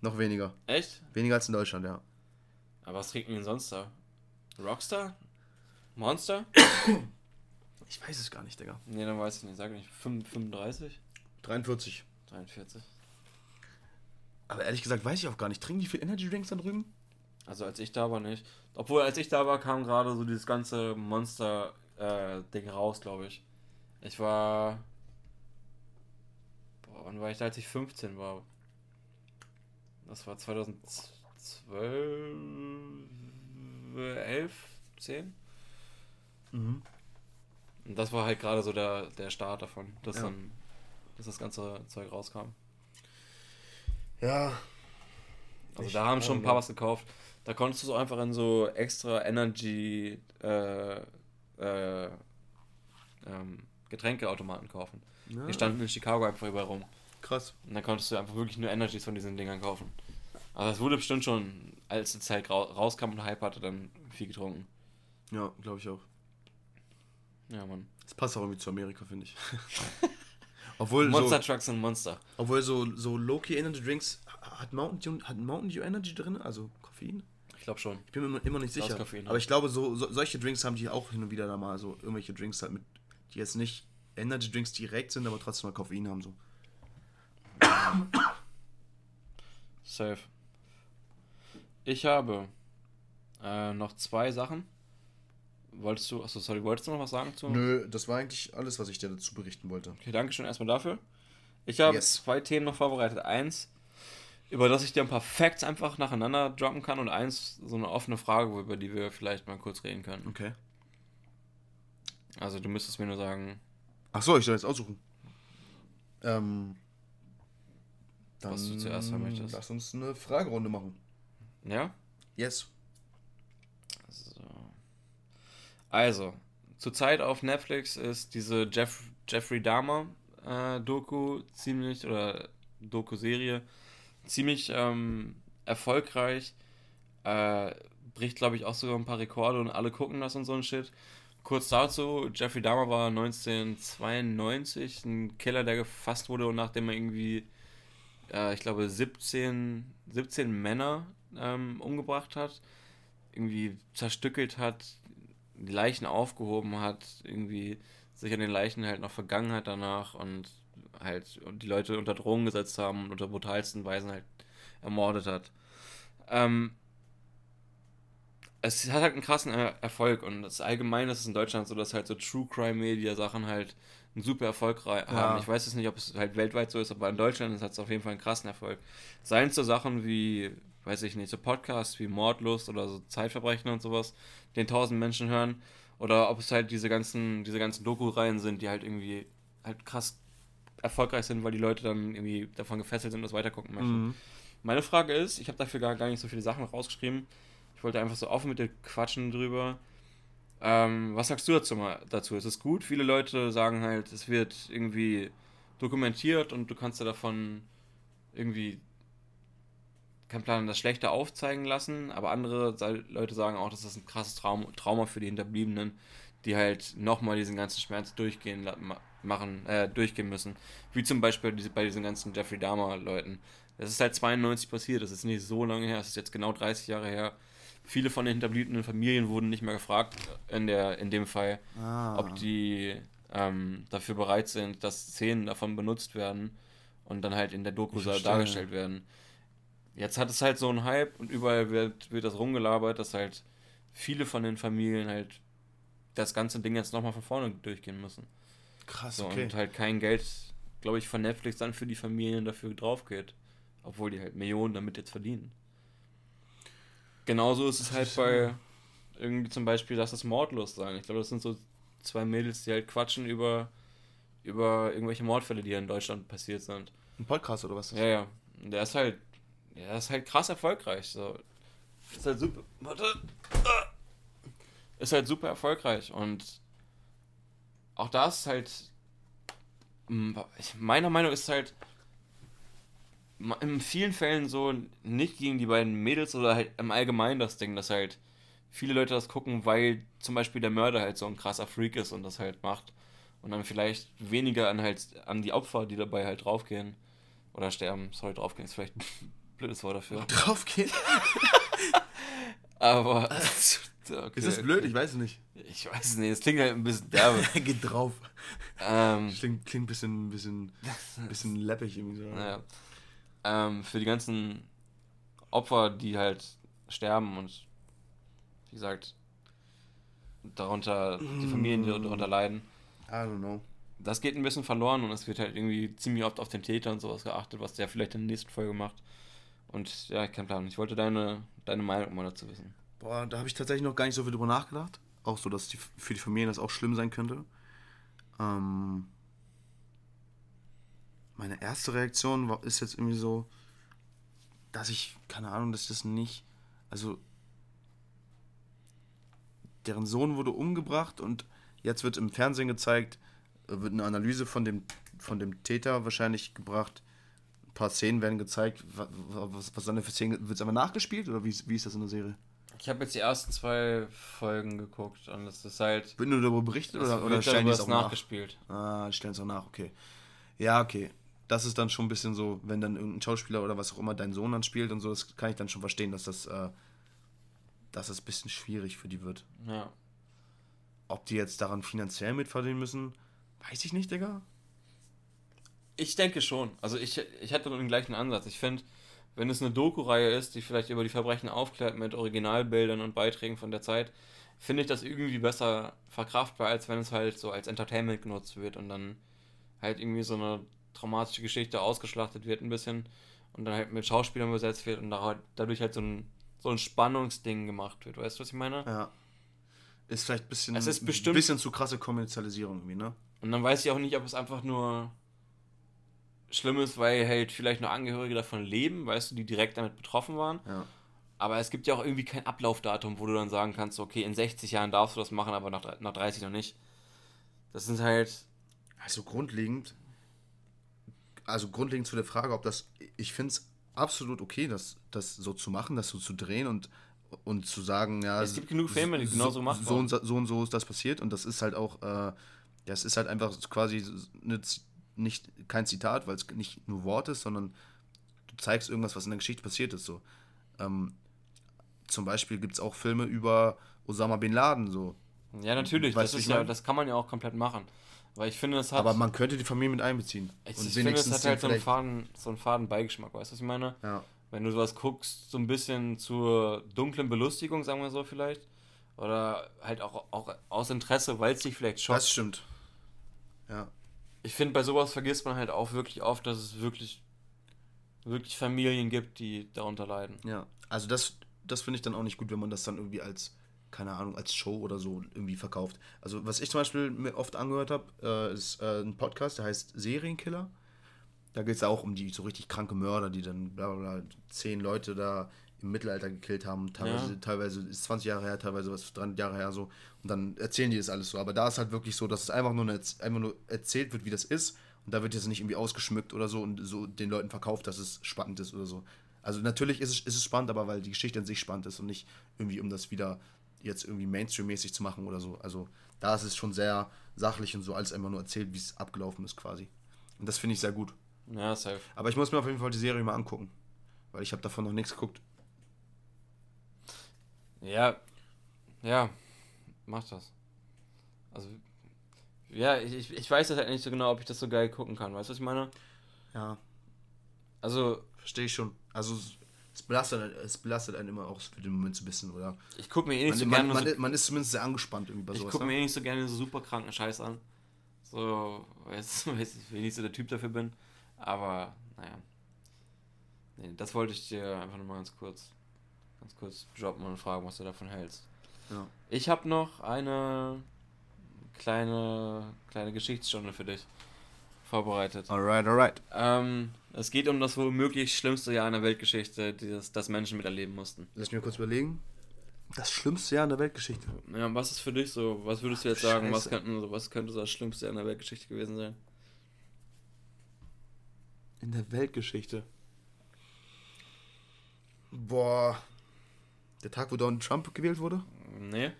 Noch weniger. Echt? Weniger als in Deutschland, ja. Aber was trinken denn sonst da? Rockstar? Monster? Ich weiß es gar nicht, Digga. Nee, dann weiß ich nicht. Sag nicht. 35? 43. 43. Aber ehrlich gesagt weiß ich auch gar nicht. Trinken die viel Energy Drinks da drüben? Also als ich da war nicht. Obwohl, als ich da war, kam gerade so dieses ganze Monster-Ding äh, raus, glaube ich. Ich war. Boah, wann war ich da, als ich 15 war? Das war 2012, 11, 10. Mhm. Und das war halt gerade so der, der Start davon, dass ja. dann dass das ganze Zeug rauskam. Ja. Also ich da haben schon ein paar was gekauft. Da konntest du so einfach in so extra Energy äh, äh, ähm, Getränkeautomaten kaufen. Ja. Die standen in Chicago einfach überall rum. Krass. Und dann konntest du einfach wirklich nur Energies von diesen Dingern kaufen. Aber es wurde bestimmt schon, als die Zeit rauskam und Hype hatte, dann viel getrunken. Ja, glaube ich auch. Ja, Mann. Das passt auch irgendwie zu Amerika, finde ich. obwohl Monster so, Trucks sind Monster. Obwohl so, so Low-Key Energy Drinks, hat Mountain, Dew, hat Mountain Dew Energy drin? Also Koffein? Ich glaube schon. Ich bin mir immer nicht sicher. Koffein, aber ich glaube, so, so, solche Drinks haben die auch hin und wieder da mal. So irgendwelche Drinks halt mit, die jetzt nicht Energy Drinks direkt sind, aber trotzdem mal Koffein haben. So. Safe. Ich habe äh, noch zwei Sachen. Wolltest du, achso, sorry, wolltest du noch was sagen zu? Nö, das war eigentlich alles, was ich dir dazu berichten wollte. Okay, danke schön erstmal dafür. Ich habe yes. zwei Themen noch vorbereitet. Eins, über das ich dir ein paar Facts einfach nacheinander droppen kann und eins, so eine offene Frage, über die wir vielleicht mal kurz reden können. Okay. Also du müsstest mir nur sagen. Ach so, ich soll jetzt aussuchen. Ähm, dann was du zuerst haben möchtest. Lass uns eine Fragerunde machen. Ja? Yes. So. Also, zurzeit auf Netflix ist diese Jeff, Jeffrey Dahmer äh, Doku ziemlich, oder Doku-Serie, ziemlich ähm, erfolgreich. Äh, bricht, glaube ich, auch sogar ein paar Rekorde und alle gucken das und so ein Shit. Kurz dazu, Jeffrey Dahmer war 1992 ein Killer, der gefasst wurde und nachdem er irgendwie, äh, ich glaube, 17, 17 Männer ähm, umgebracht hat, irgendwie zerstückelt hat, die Leichen aufgehoben hat, irgendwie sich an den Leichen halt noch vergangen hat danach und halt die Leute unter Drohungen gesetzt haben und unter brutalsten Weisen halt ermordet hat. Ähm, es hat halt einen krassen Erfolg und das allgemein ist es in Deutschland so, dass halt so True Crime Media Sachen halt einen super Erfolg haben. Ja. Ich weiß jetzt nicht, ob es halt weltweit so ist, aber in Deutschland hat es auf jeden Fall einen krassen Erfolg. Seien es so Sachen wie, weiß ich nicht, so Podcasts wie Mordlust oder so Zeitverbrechen und sowas, den tausend Menschen hören. Oder ob es halt diese ganzen, diese ganzen Doku-Reihen sind, die halt irgendwie halt krass erfolgreich sind, weil die Leute dann irgendwie davon gefesselt sind und das weitergucken möchten. Mhm. Meine Frage ist, ich habe dafür gar, gar nicht so viele Sachen rausgeschrieben. Ich wollte einfach so offen mit dir quatschen drüber. Ähm, was sagst du dazu, mal, dazu? Ist es gut? Viele Leute sagen halt, es wird irgendwie dokumentiert und du kannst ja davon irgendwie kein Plan, das Schlechte aufzeigen lassen, aber andere Leute sagen auch, dass das ein krasses Traum, Trauma für die Hinterbliebenen, die halt nochmal diesen ganzen Schmerz durchgehen machen, äh, durchgehen müssen. Wie zum Beispiel bei diesen ganzen Jeffrey Dahmer-Leuten. Das ist halt 92 passiert, das ist nicht so lange her, das ist jetzt genau 30 Jahre her. Viele von den hinterbliebenen Familien wurden nicht mehr gefragt, in, der, in dem Fall, ah. ob die ähm, dafür bereit sind, dass Szenen davon benutzt werden und dann halt in der Doku dargestellt werden. Jetzt hat es halt so einen Hype und überall wird, wird das rumgelabert, dass halt viele von den Familien halt das ganze Ding jetzt nochmal von vorne durchgehen müssen. Krass, so, okay. Und halt kein Geld, glaube ich, von Netflix dann für die Familien dafür drauf geht. Obwohl die halt Millionen damit jetzt verdienen. Genauso ist es halt bei irgendwie zum Beispiel, lass es mordlos sein. Ich glaube, das sind so zwei Mädels, die halt quatschen über, über irgendwelche Mordfälle, die hier in Deutschland passiert sind. Ein Podcast oder was? Ja, ja. Und der ist halt, der ist halt krass erfolgreich. So. Ist halt super. Warte. Ist halt super erfolgreich und auch das halt. Meiner Meinung ist halt in vielen Fällen so nicht gegen die beiden Mädels oder halt im Allgemeinen das Ding, dass halt viele Leute das gucken, weil zum Beispiel der Mörder halt so ein krasser Freak ist und das halt macht. Und dann vielleicht weniger an halt an die Opfer, die dabei halt draufgehen. Oder sterben. Sorry, draufgehen ist vielleicht blödes Wort dafür. Draufgehen? Aber. Okay, ist das blöd? Ich weiß es nicht. Ich weiß es nicht. Es klingt halt ein bisschen derbe. Geht drauf. Ähm, klingt, klingt ein bisschen, bisschen, bisschen läppig irgendwie so. Naja. Ähm, für die ganzen Opfer, die halt sterben und wie gesagt, darunter, die Familien, die darunter leiden. I don't know. Das geht ein bisschen verloren und es wird halt irgendwie ziemlich oft auf den Täter und sowas geachtet, was der vielleicht in der nächsten Folge macht. Und ja, kein Plan. Ich wollte deine, deine Meinung mal dazu wissen. Boah, da habe ich tatsächlich noch gar nicht so viel drüber nachgedacht. Auch so, dass die, für die Familien das auch schlimm sein könnte. Ähm, meine erste Reaktion war, ist jetzt irgendwie so, dass ich, keine Ahnung, dass das nicht. Also deren Sohn wurde umgebracht und jetzt wird im Fernsehen gezeigt, äh, wird eine Analyse von dem, von dem Täter wahrscheinlich gebracht. Ein paar Szenen werden gezeigt. Was, was, was dann für Szenen? Wird es einfach nachgespielt oder wie, wie ist das in der Serie? Ich habe jetzt die ersten zwei Folgen geguckt und es ist halt. Wird nur darüber berichtet oder, oder stellen die es auch nachgespielt? Nach? Ah, stellen es auch nach, okay. Ja, okay. Das ist dann schon ein bisschen so, wenn dann irgendein Schauspieler oder was auch immer dein Sohn dann spielt und so, das kann ich dann schon verstehen, dass das äh, dass es ein bisschen schwierig für die wird. Ja. Ob die jetzt daran finanziell mitverdienen müssen, weiß ich nicht, Digga. Ich denke schon. Also ich, ich hatte den gleichen Ansatz. Ich finde, wenn es eine Doku-Reihe ist, die vielleicht über die Verbrechen aufklärt mit Originalbildern und Beiträgen von der Zeit, finde ich das irgendwie besser verkraftbar, als wenn es halt so als Entertainment genutzt wird und dann halt irgendwie so eine traumatische Geschichte ausgeschlachtet wird ein bisschen und dann halt mit Schauspielern besetzt wird und dadurch halt so ein so ein Spannungsding gemacht wird. Weißt du, was ich meine? Ja. Ist vielleicht ein bisschen, es ist bestimmt, bisschen zu krasse Kommerzialisierung irgendwie, ne? Und dann weiß ich auch nicht, ob es einfach nur schlimm ist, weil halt vielleicht nur Angehörige davon leben, weißt du, die direkt damit betroffen waren. Ja. Aber es gibt ja auch irgendwie kein Ablaufdatum, wo du dann sagen kannst, okay, in 60 Jahren darfst du das machen, aber nach, nach 30 noch nicht. Das sind halt. Also grundlegend, also grundlegend zu der Frage, ob das, ich finde es absolut okay, das, das so zu machen, das so zu drehen und, und zu sagen, ja. Es gibt genug Filme, die genau so machen. So und, so und so ist das passiert und das ist halt auch, äh, das ist halt einfach quasi eine, nicht kein Zitat, weil es nicht nur Wort ist, sondern du zeigst irgendwas, was in der Geschichte passiert ist. So. Ähm, zum Beispiel gibt es auch Filme über Osama Bin Laden, so. Ja, natürlich, weißt das, ist ja, das kann man ja auch komplett machen. Weil ich finde, es hat. Aber man könnte die Familie mit einbeziehen. Ich, und ich finde, es hat halt so einen, faden, so einen faden Beigeschmack, weißt du, was ich meine? Ja. Wenn du sowas guckst, so ein bisschen zur dunklen Belustigung, sagen wir so vielleicht. Oder halt auch, auch aus Interesse, weil es dich vielleicht schockt. Das stimmt. Ja. Ich finde, bei sowas vergisst man halt auch wirklich oft, dass es wirklich, wirklich Familien gibt, die darunter leiden. Ja. Also das, das finde ich dann auch nicht gut, wenn man das dann irgendwie als keine Ahnung, als Show oder so irgendwie verkauft. Also, was ich zum Beispiel mir oft angehört habe, äh, ist äh, ein Podcast, der heißt Serienkiller. Da geht es auch um die so richtig kranke Mörder, die dann bla bla zehn Leute da im Mittelalter gekillt haben. Teilweise, ja. teilweise ist 20 Jahre her, teilweise was 300 Jahre her so. Und dann erzählen die das alles so. Aber da ist halt wirklich so, dass es einfach nur, eine, einfach nur erzählt wird, wie das ist. Und da wird jetzt nicht irgendwie ausgeschmückt oder so und so den Leuten verkauft, dass es spannend ist oder so. Also natürlich ist es, ist es spannend, aber weil die Geschichte an sich spannend ist und nicht irgendwie, um das wieder jetzt irgendwie Mainstream-mäßig zu machen oder so. Also da ist es schon sehr sachlich und so, als einfach nur erzählt, wie es abgelaufen ist quasi. Und das finde ich sehr gut. Ja, safe. Aber ich muss mir auf jeden Fall die Serie mal angucken. Weil ich habe davon noch nichts geguckt. Ja, ja, mach das. Also, ja, ich, ich weiß das halt nicht so genau, ob ich das so geil gucken kann. Weißt du, was ich meine? Ja. Also. Verstehe ich schon. Also, es belastet, es belastet einen immer auch für den Moment so ein bisschen, oder? Ich gucke mir eh nicht man, so man, gerne. Man, so, man, ist zumindest sehr angespannt irgendwie bei ich sowas. gucke ne? mir eh nicht so gerne so super kranken Scheiß an. So, weiß, weiß ich, wenn ich so der Typ dafür bin. Aber, naja. Nee, das wollte ich dir einfach nur mal ganz kurz, ganz kurz droppen und fragen, was du davon hältst. Ja. Ich habe noch eine kleine, kleine Geschichtsstunde für dich vorbereitet. Alright, alright. Ähm, es geht um das womöglich schlimmste Jahr in der Weltgeschichte, das, das Menschen miterleben mussten. Lass mich kurz überlegen. Das schlimmste Jahr in der Weltgeschichte. Ja, was ist für dich so? Was würdest du jetzt sagen? Was, könnten, was könnte das schlimmste Jahr in der Weltgeschichte gewesen sein? In der Weltgeschichte. Boah. Der Tag, wo Donald Trump gewählt wurde? Nee?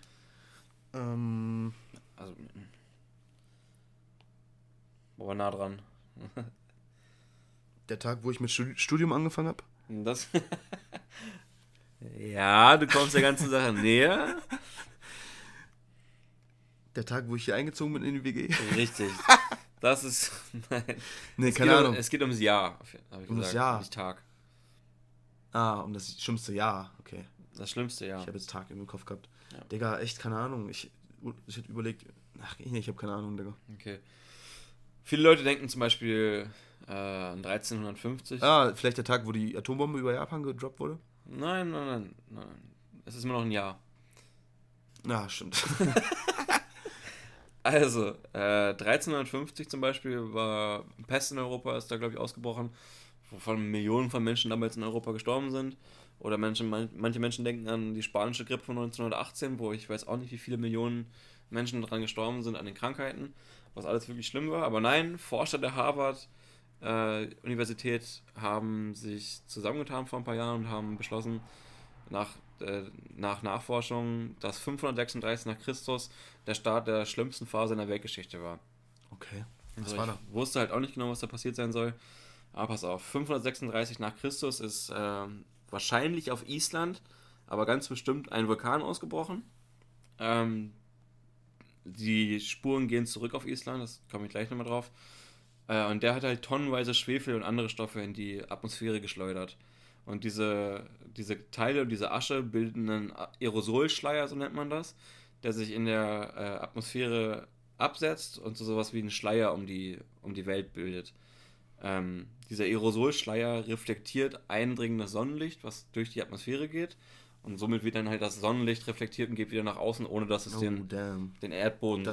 Ähm, Also. Aber nah dran. der Tag, wo ich mit Studi- Studium angefangen habe? Das. ja, du kommst der ganzen Sache näher. Der Tag, wo ich hier eingezogen bin in die WG? Richtig. Das ist. Nein. Nee, Es keine Ahnung. Um, es geht ums Jahr, Um das gesagt. Jahr. Nicht Tag. ah, um das schlimmste Jahr. Okay. Das schlimmste Jahr. Ich habe jetzt Tag im Kopf gehabt. Ja. Digga, echt keine Ahnung. Ich, ich hätte überlegt. Ach, nee, ich habe keine Ahnung, Digga. Okay. Viele Leute denken zum Beispiel äh, an 1350. Ah, vielleicht der Tag, wo die Atombombe über Japan gedroppt wurde? Nein, nein, nein, nein. Es ist immer noch ein Jahr. Ja, stimmt. Also, äh, 1350 zum Beispiel war Pest in Europa, ist da, glaube ich, ausgebrochen, wovon Millionen von Menschen damals in Europa gestorben sind. Oder Menschen, man, manche Menschen denken an die spanische Grippe von 1918, wo ich weiß auch nicht, wie viele Millionen Menschen daran gestorben sind an den Krankheiten, was alles wirklich schlimm war. Aber nein, Forscher der Harvard äh, haben sich zusammengetan vor ein paar Jahren und haben beschlossen, nach, äh, nach Nachforschung, dass 536 nach Christus der Start der schlimmsten Phase in der Weltgeschichte war. Okay. Was Also war ich da? wusste halt auch nicht genau, was da passiert sein soll. Aber pass auf, 536 nach Christus ist ähm, wahrscheinlich auf Island, aber ganz bestimmt ein Vulkan ausgebrochen. Ähm, die Spuren gehen zurück auf Island, das komme ich gleich nochmal drauf. Äh, und der hat halt tonnenweise Schwefel und andere Stoffe in die Atmosphäre geschleudert. Und diese, diese Teile und diese Asche bilden einen Aerosolschleier, so nennt man das, der sich in der äh, Atmosphäre absetzt und so sowas wie einen Schleier um die, um die Welt bildet. Ähm, dieser Aerosolschleier reflektiert eindringendes Sonnenlicht, was durch die Atmosphäre geht. Und somit wird dann halt das Sonnenlicht reflektiert und geht wieder nach außen, ohne dass es Oh, den, den Erdboden,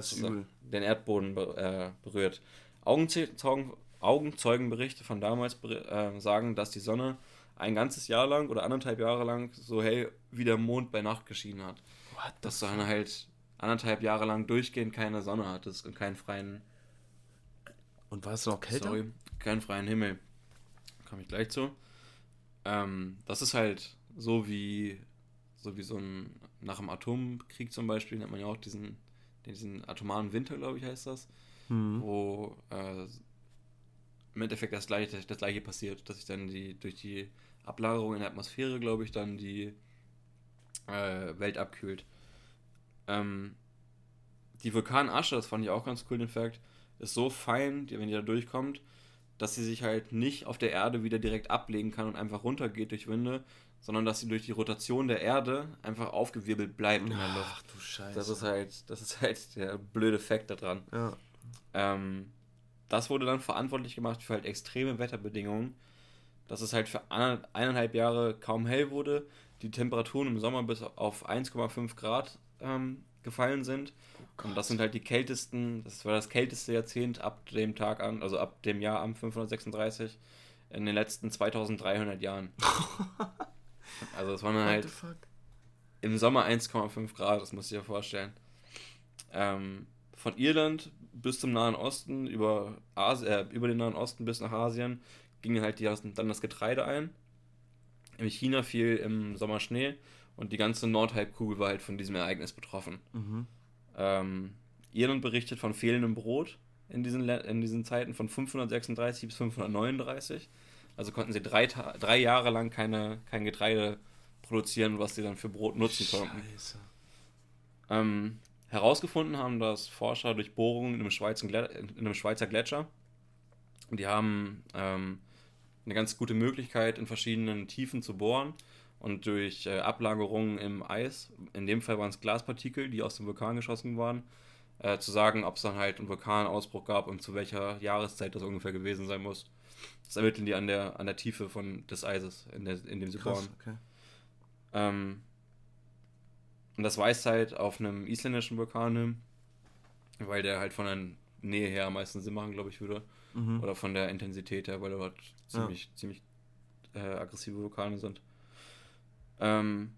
den Erdboden äh, berührt. Augenzeugen, Augenzeugenberichte von damals äh, sagen, dass die Sonne ein ganzes Jahr lang oder anderthalb Jahre lang so hell wie der Mond bei Nacht geschienen hat. What Dass du dann halt anderthalb Jahre lang durchgehend keine Sonne hattest und keinen freien, Und war es noch kälter? sorry, keinen freien Himmel. Komme ich gleich zu. Ähm, das ist halt so wie, so wie so ein, nach dem Atomkrieg zum Beispiel, nennt man ja auch diesen, diesen atomaren Winter, glaube ich, heißt das. Mhm. wo äh, im Endeffekt das gleiche, das gleiche passiert, dass sich dann die durch die Ablagerung in der Atmosphäre, glaube ich, dann die äh, Welt abkühlt. Ähm, die Vulkanasche, das fand ich auch ganz cool, den Fakt, ist so fein, die, wenn die da durchkommt, dass sie sich halt nicht auf der Erde wieder direkt ablegen kann und einfach runtergeht durch Winde, sondern dass sie durch die Rotation der Erde einfach aufgewirbelt bleibt in der Luft. Ach du Scheiße. Das ist halt, das ist halt der blöde Fakt daran. ja. Ähm, das wurde dann verantwortlich gemacht für halt extreme Wetterbedingungen, dass es halt für eine- eineinhalb Jahre kaum hell wurde, die Temperaturen im Sommer bis auf 1,5 Grad ähm, gefallen sind. Und das sind halt die kältesten, das war das kälteste Jahrzehnt ab dem Tag an, also ab dem Jahr am 536 in den letzten 2300 Jahren. Also es waren halt im Sommer 1,5 Grad, das muss ich dir vorstellen. Ähm, von Irland bis zum Nahen Osten, über, Asi äh, über den Nahen Osten bis nach Asien, ging halt die, dann das Getreide ein. In China fiel im Sommer Schnee und die ganze Nordhalbkugel war halt von diesem Ereignis betroffen. Mhm. Ähm, Irland berichtet von fehlendem Brot in diesen, Le- in diesen Zeiten von 536 bis 539. Also konnten sie drei, Ta drei Jahre lang keine, kein Getreide produzieren, was sie dann für Brot nutzen konnten. Scheiße. Ähm, herausgefunden haben das Forscher durch Bohrungen in einem, Schweizer Gletscher, in einem Schweizer Gletscher. Und die haben ähm, eine ganz gute Möglichkeit, in verschiedenen Tiefen zu bohren und durch äh, Ablagerungen im Eis, in dem Fall waren es Glaspartikel, die aus dem Vulkan geschossen waren, äh, zu sagen, ob es dann halt einen Vulkanausbruch gab und zu welcher Jahreszeit das ungefähr gewesen sein muss. Das ermitteln die an der, an der Tiefe von, des Eises, in, der, in dem sie bohren. Krass, okay. Ähm, und das weist halt auf einem isländischen Vulkan hin, weil der halt von der Nähe her am meisten Sinn machen, glaube ich, würde. Mhm. Oder von der Intensität her, weil dort ziemlich, ziemlich äh, aggressive Vulkane sind. Ähm,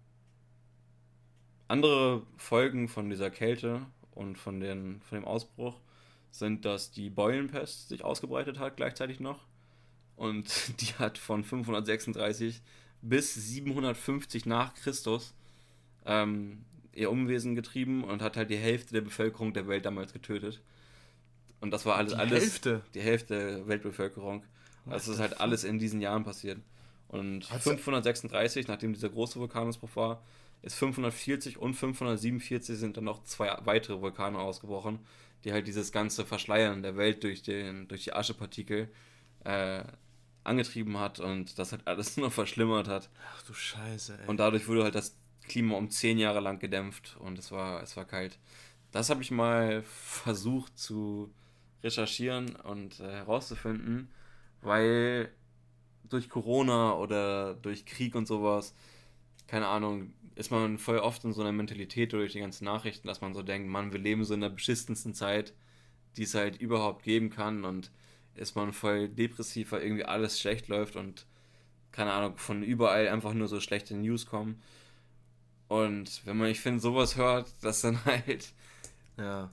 andere Folgen von dieser Kälte und von, den, von dem Ausbruch sind, dass die Beulenpest sich ausgebreitet hat gleichzeitig noch. Und die hat von 536 bis 750 nach Christus ähm, ihr Umwesen getrieben und hat halt die Hälfte der Bevölkerung der Welt damals getötet. Und das war alles, Die alles Hälfte? die Hälfte der Weltbevölkerung. Das ist halt alles in diesen Jahren passiert. Und Hat's- 536, nachdem dieser große Vulkanausbruch war, ist 540 und 547 sind dann noch zwei weitere Vulkane ausgebrochen, die halt dieses ganze Verschleiern der Welt durch, den, durch die Aschepartikel äh, angetrieben hat und das halt alles nur verschlimmert hat. Ach du Scheiße, ey. Und dadurch wurde halt das Klima um zehn Jahre lang gedämpft und es war, es war kalt. Das habe ich mal versucht zu recherchieren und äh, herauszufinden, weil durch Corona oder durch Krieg und sowas, keine Ahnung, ist man voll oft in so einer Mentalität durch die ganzen Nachrichten, dass man so denkt, Mann, wir leben so in der beschissensten Zeit, die es halt überhaupt geben kann und ist man voll depressiv, weil irgendwie alles schlecht läuft und keine Ahnung, von überall einfach nur so schlechte News kommen. Und wenn man, ich finde, sowas hört, dass dann halt ja.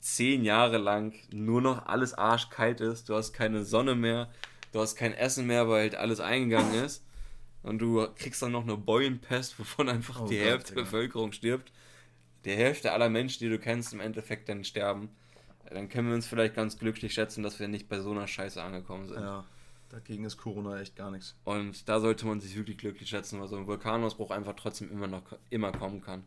zehn Jahre lang nur noch alles arschkalt ist, du hast keine Sonne mehr, du hast kein Essen mehr, weil halt alles eingegangen ist. Und du kriegst dann noch eine Beulenpest, wovon einfach Oh die Gott, Hälfte der. Bevölkerung stirbt. Die Hälfte aller Menschen, die du kennst, im Endeffekt dann sterben. Dann können wir uns vielleicht ganz glücklich schätzen, dass wir nicht bei so einer Scheiße angekommen sind. Ja. Dagegen ist Corona echt gar nichts. Und da sollte man sich wirklich glücklich schätzen, weil so ein Vulkanausbruch einfach trotzdem immer noch immer kommen kann.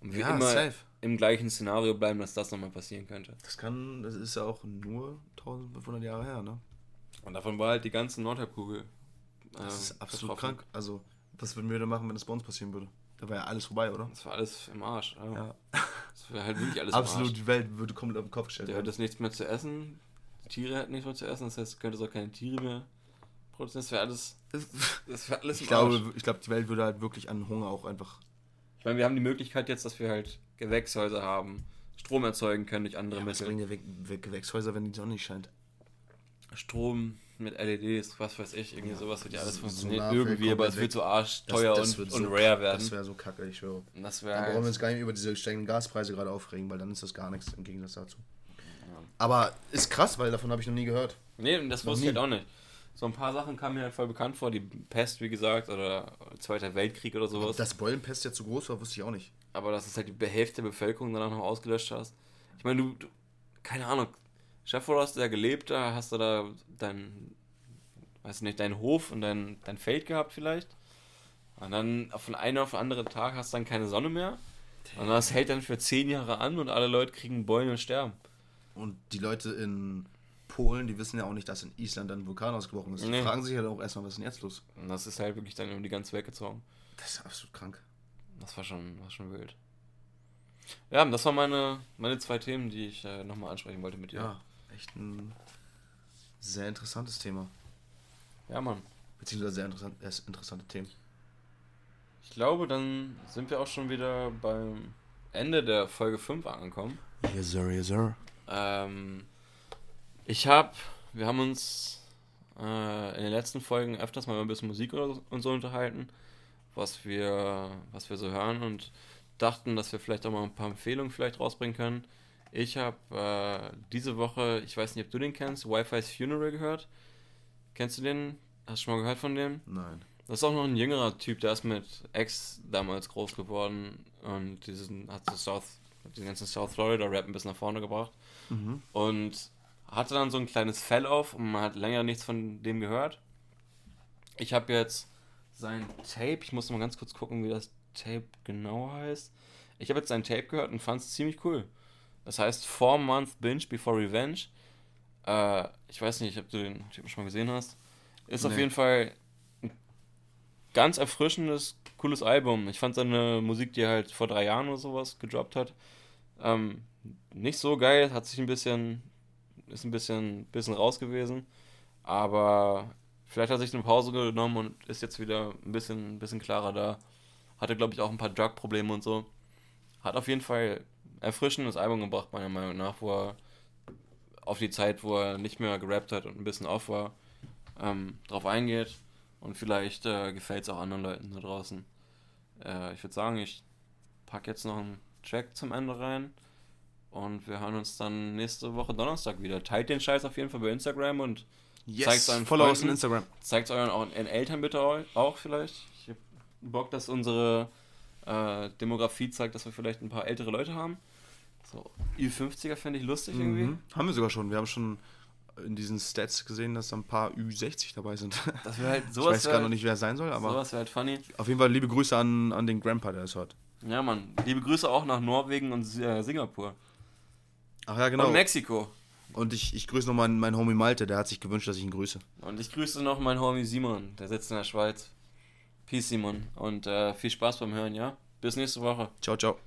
Und wir Ja, immer safe. im gleichen Szenario bleiben, dass das nochmal passieren könnte. Das kann, das ist ja auch nur 1500 Jahre her, ne? Und davon war halt die ganze Nordhalbkugel. Das äh, ist absolut betroffen. krank. Also, was würden wir da machen, wenn das bei uns passieren würde? Da wäre ja alles vorbei, oder? Das war alles im Arsch. Ja. Ja. Das wäre halt wirklich alles Absolut, im die Welt würde komplett auf den Kopf gestellt Arsch. Der hätte nichts mehr zu essen. Die Tiere hätten nichts mehr zu essen. Das heißt, du könntest auch keine Tiere mehr produzieren. Das wäre alles, das wäre alles Ich im Arsch. glaube, ich glaube, die Welt würde halt wirklich an Hunger auch einfach. Ich meine, wir haben die Möglichkeit jetzt, dass wir halt Gewächshäuser haben, Strom erzeugen können durch andere Ja, was Mittel. bringen Weg- Weg- Gewächshäuser, wenn die Sonne nicht scheint? Strom mit LEDs, was weiß ich, irgendwie sowas wird ja alles fällt irgendwie, aber es wird so arschteuer Das- das und, wird und so- rare werden. Das wäre so kacke, ich schwöre. Das Da wäre brauchen wir halt, uns gar nicht über diese steigenden Gaspreise gerade aufregen, weil dann ist das gar nichts im Gegensatz dazu. Aber ist krass, weil davon habe ich noch nie gehört. Nee, das Noch wusste ich nie. halt auch nicht. So ein paar Sachen kamen mir halt voll bekannt vor, die Pest, wie gesagt, oder Zweiter Weltkrieg oder sowas. Dass Beulenpest jetzt so groß war, wusste ich auch nicht. aber dass es halt die Hälfte der Bevölkerung danach noch ausgelöscht hast. Ich meine, du, du keine Ahnung, Chef, du hast da gelebt, da hast du da dein, weiß nicht, deinen Hof und dein, dein Feld gehabt vielleicht. Und dann von einem auf den anderen Tag hast du dann keine Sonne mehr. Und das hält dann für zehn Jahre an und alle Leute kriegen Beulen und sterben. Und die Leute in Polen, die wissen ja auch nicht, dass in Island ein Vulkan ausgebrochen ist. Die Nee. fragen sich halt auch erstmal, was ist denn jetzt los? Und das ist halt wirklich dann um die ganze Welt gezogen. Das ist absolut krank. Das war schon, war schon wild. Ja, das waren meine, meine zwei Themen, die ich äh, nochmal ansprechen wollte mit dir. Ja, echt ein sehr interessantes Thema. ja Mann. Beziehungsweise sehr interessant, interessante Themen. Ich glaube, dann sind wir auch schon wieder beim Ende der Folge 5 angekommen. Yes, sir, yes, sir. Ähm, ich habe, wir haben uns äh, in den letzten Folgen öfters mal ein bisschen Musik oder und so unterhalten, was wir, was wir so hören und dachten, dass wir vielleicht auch mal ein paar Empfehlungen vielleicht rausbringen können. Ich habe äh, diese Woche, ich weiß nicht, ob du den kennst, Wi-Fi's Funeral gehört. Kennst du den? Hast du schon mal gehört von dem? Nein. Das ist auch noch ein jüngerer Typ, der ist mit X damals groß geworden und diesen hat so South, den ganzen South Florida Rap ein bisschen nach vorne gebracht. Mhm. Und hatte dann so ein kleines Fell auf und man hat länger nichts von dem gehört. Ich habe jetzt sein Tape, ich muss mal ganz kurz gucken, wie das Tape genau heißt. Ich habe jetzt sein Tape gehört und fand es ziemlich cool. Das heißt Four Month Binge Before Revenge. Äh, ich weiß nicht, ob du den Typen schon mal gesehen hast. Ist auf Nee. jeden Fall ein ganz erfrischendes, cooles Album. Ich fand seine Musik, die er halt vor drei Jahren oder sowas gedroppt hat, ähm, nicht so geil. Hat sich ein bisschen, ist ein bisschen, bisschen raus gewesen. Aber vielleicht hat er sich eine Pause genommen und ist jetzt wieder ein bisschen, ein bisschen klarer da. Hatte, glaube ich, auch ein paar Drug-Probleme und so. Hat auf jeden Fall erfrischendes Album gebracht, meiner Meinung nach, wo er auf die Zeit, wo er nicht mehr gerappt hat und ein bisschen off war, ähm, drauf eingeht. Und vielleicht äh, gefällt es auch anderen Leuten da draußen. Äh, ich würde sagen, ich packe jetzt noch einen Track zum Ende rein. Und wir hören uns dann nächste Woche Donnerstag wieder. Teilt den Scheiß auf jeden Fall bei Instagram und Yes, Zeig's deinen follow uns Freunden. Instagram. zeigt euren euren Eltern bitte au- auch vielleicht. Ich hab Bock, dass unsere äh, Demografie zeigt, dass wir vielleicht ein paar ältere Leute haben. So, Ü50er finde ich lustig irgendwie. Mhm. Haben wir sogar schon. Wir haben schon in diesen Stats gesehen, dass da ein paar Ü60 dabei sind. Das wäre halt ich sowas. weiß wär gar noch nicht, wer sein soll, aber Sowas wäre halt funny. auf jeden Fall liebe Grüße an, an den Grandpa, der es hört. Ja, Mann. Liebe Grüße auch nach Norwegen und äh, Singapur. Ach ja, genau. Und Mexiko. Und ich, ich grüße noch meinen, meinen Homie Malte, der hat sich gewünscht, dass ich ihn grüße. Und ich grüße noch meinen Homie Simon, der sitzt in der Schweiz. Peace, Simon. Und äh, viel Spaß beim Hören, ja? Bis nächste Woche. Ciao, ciao.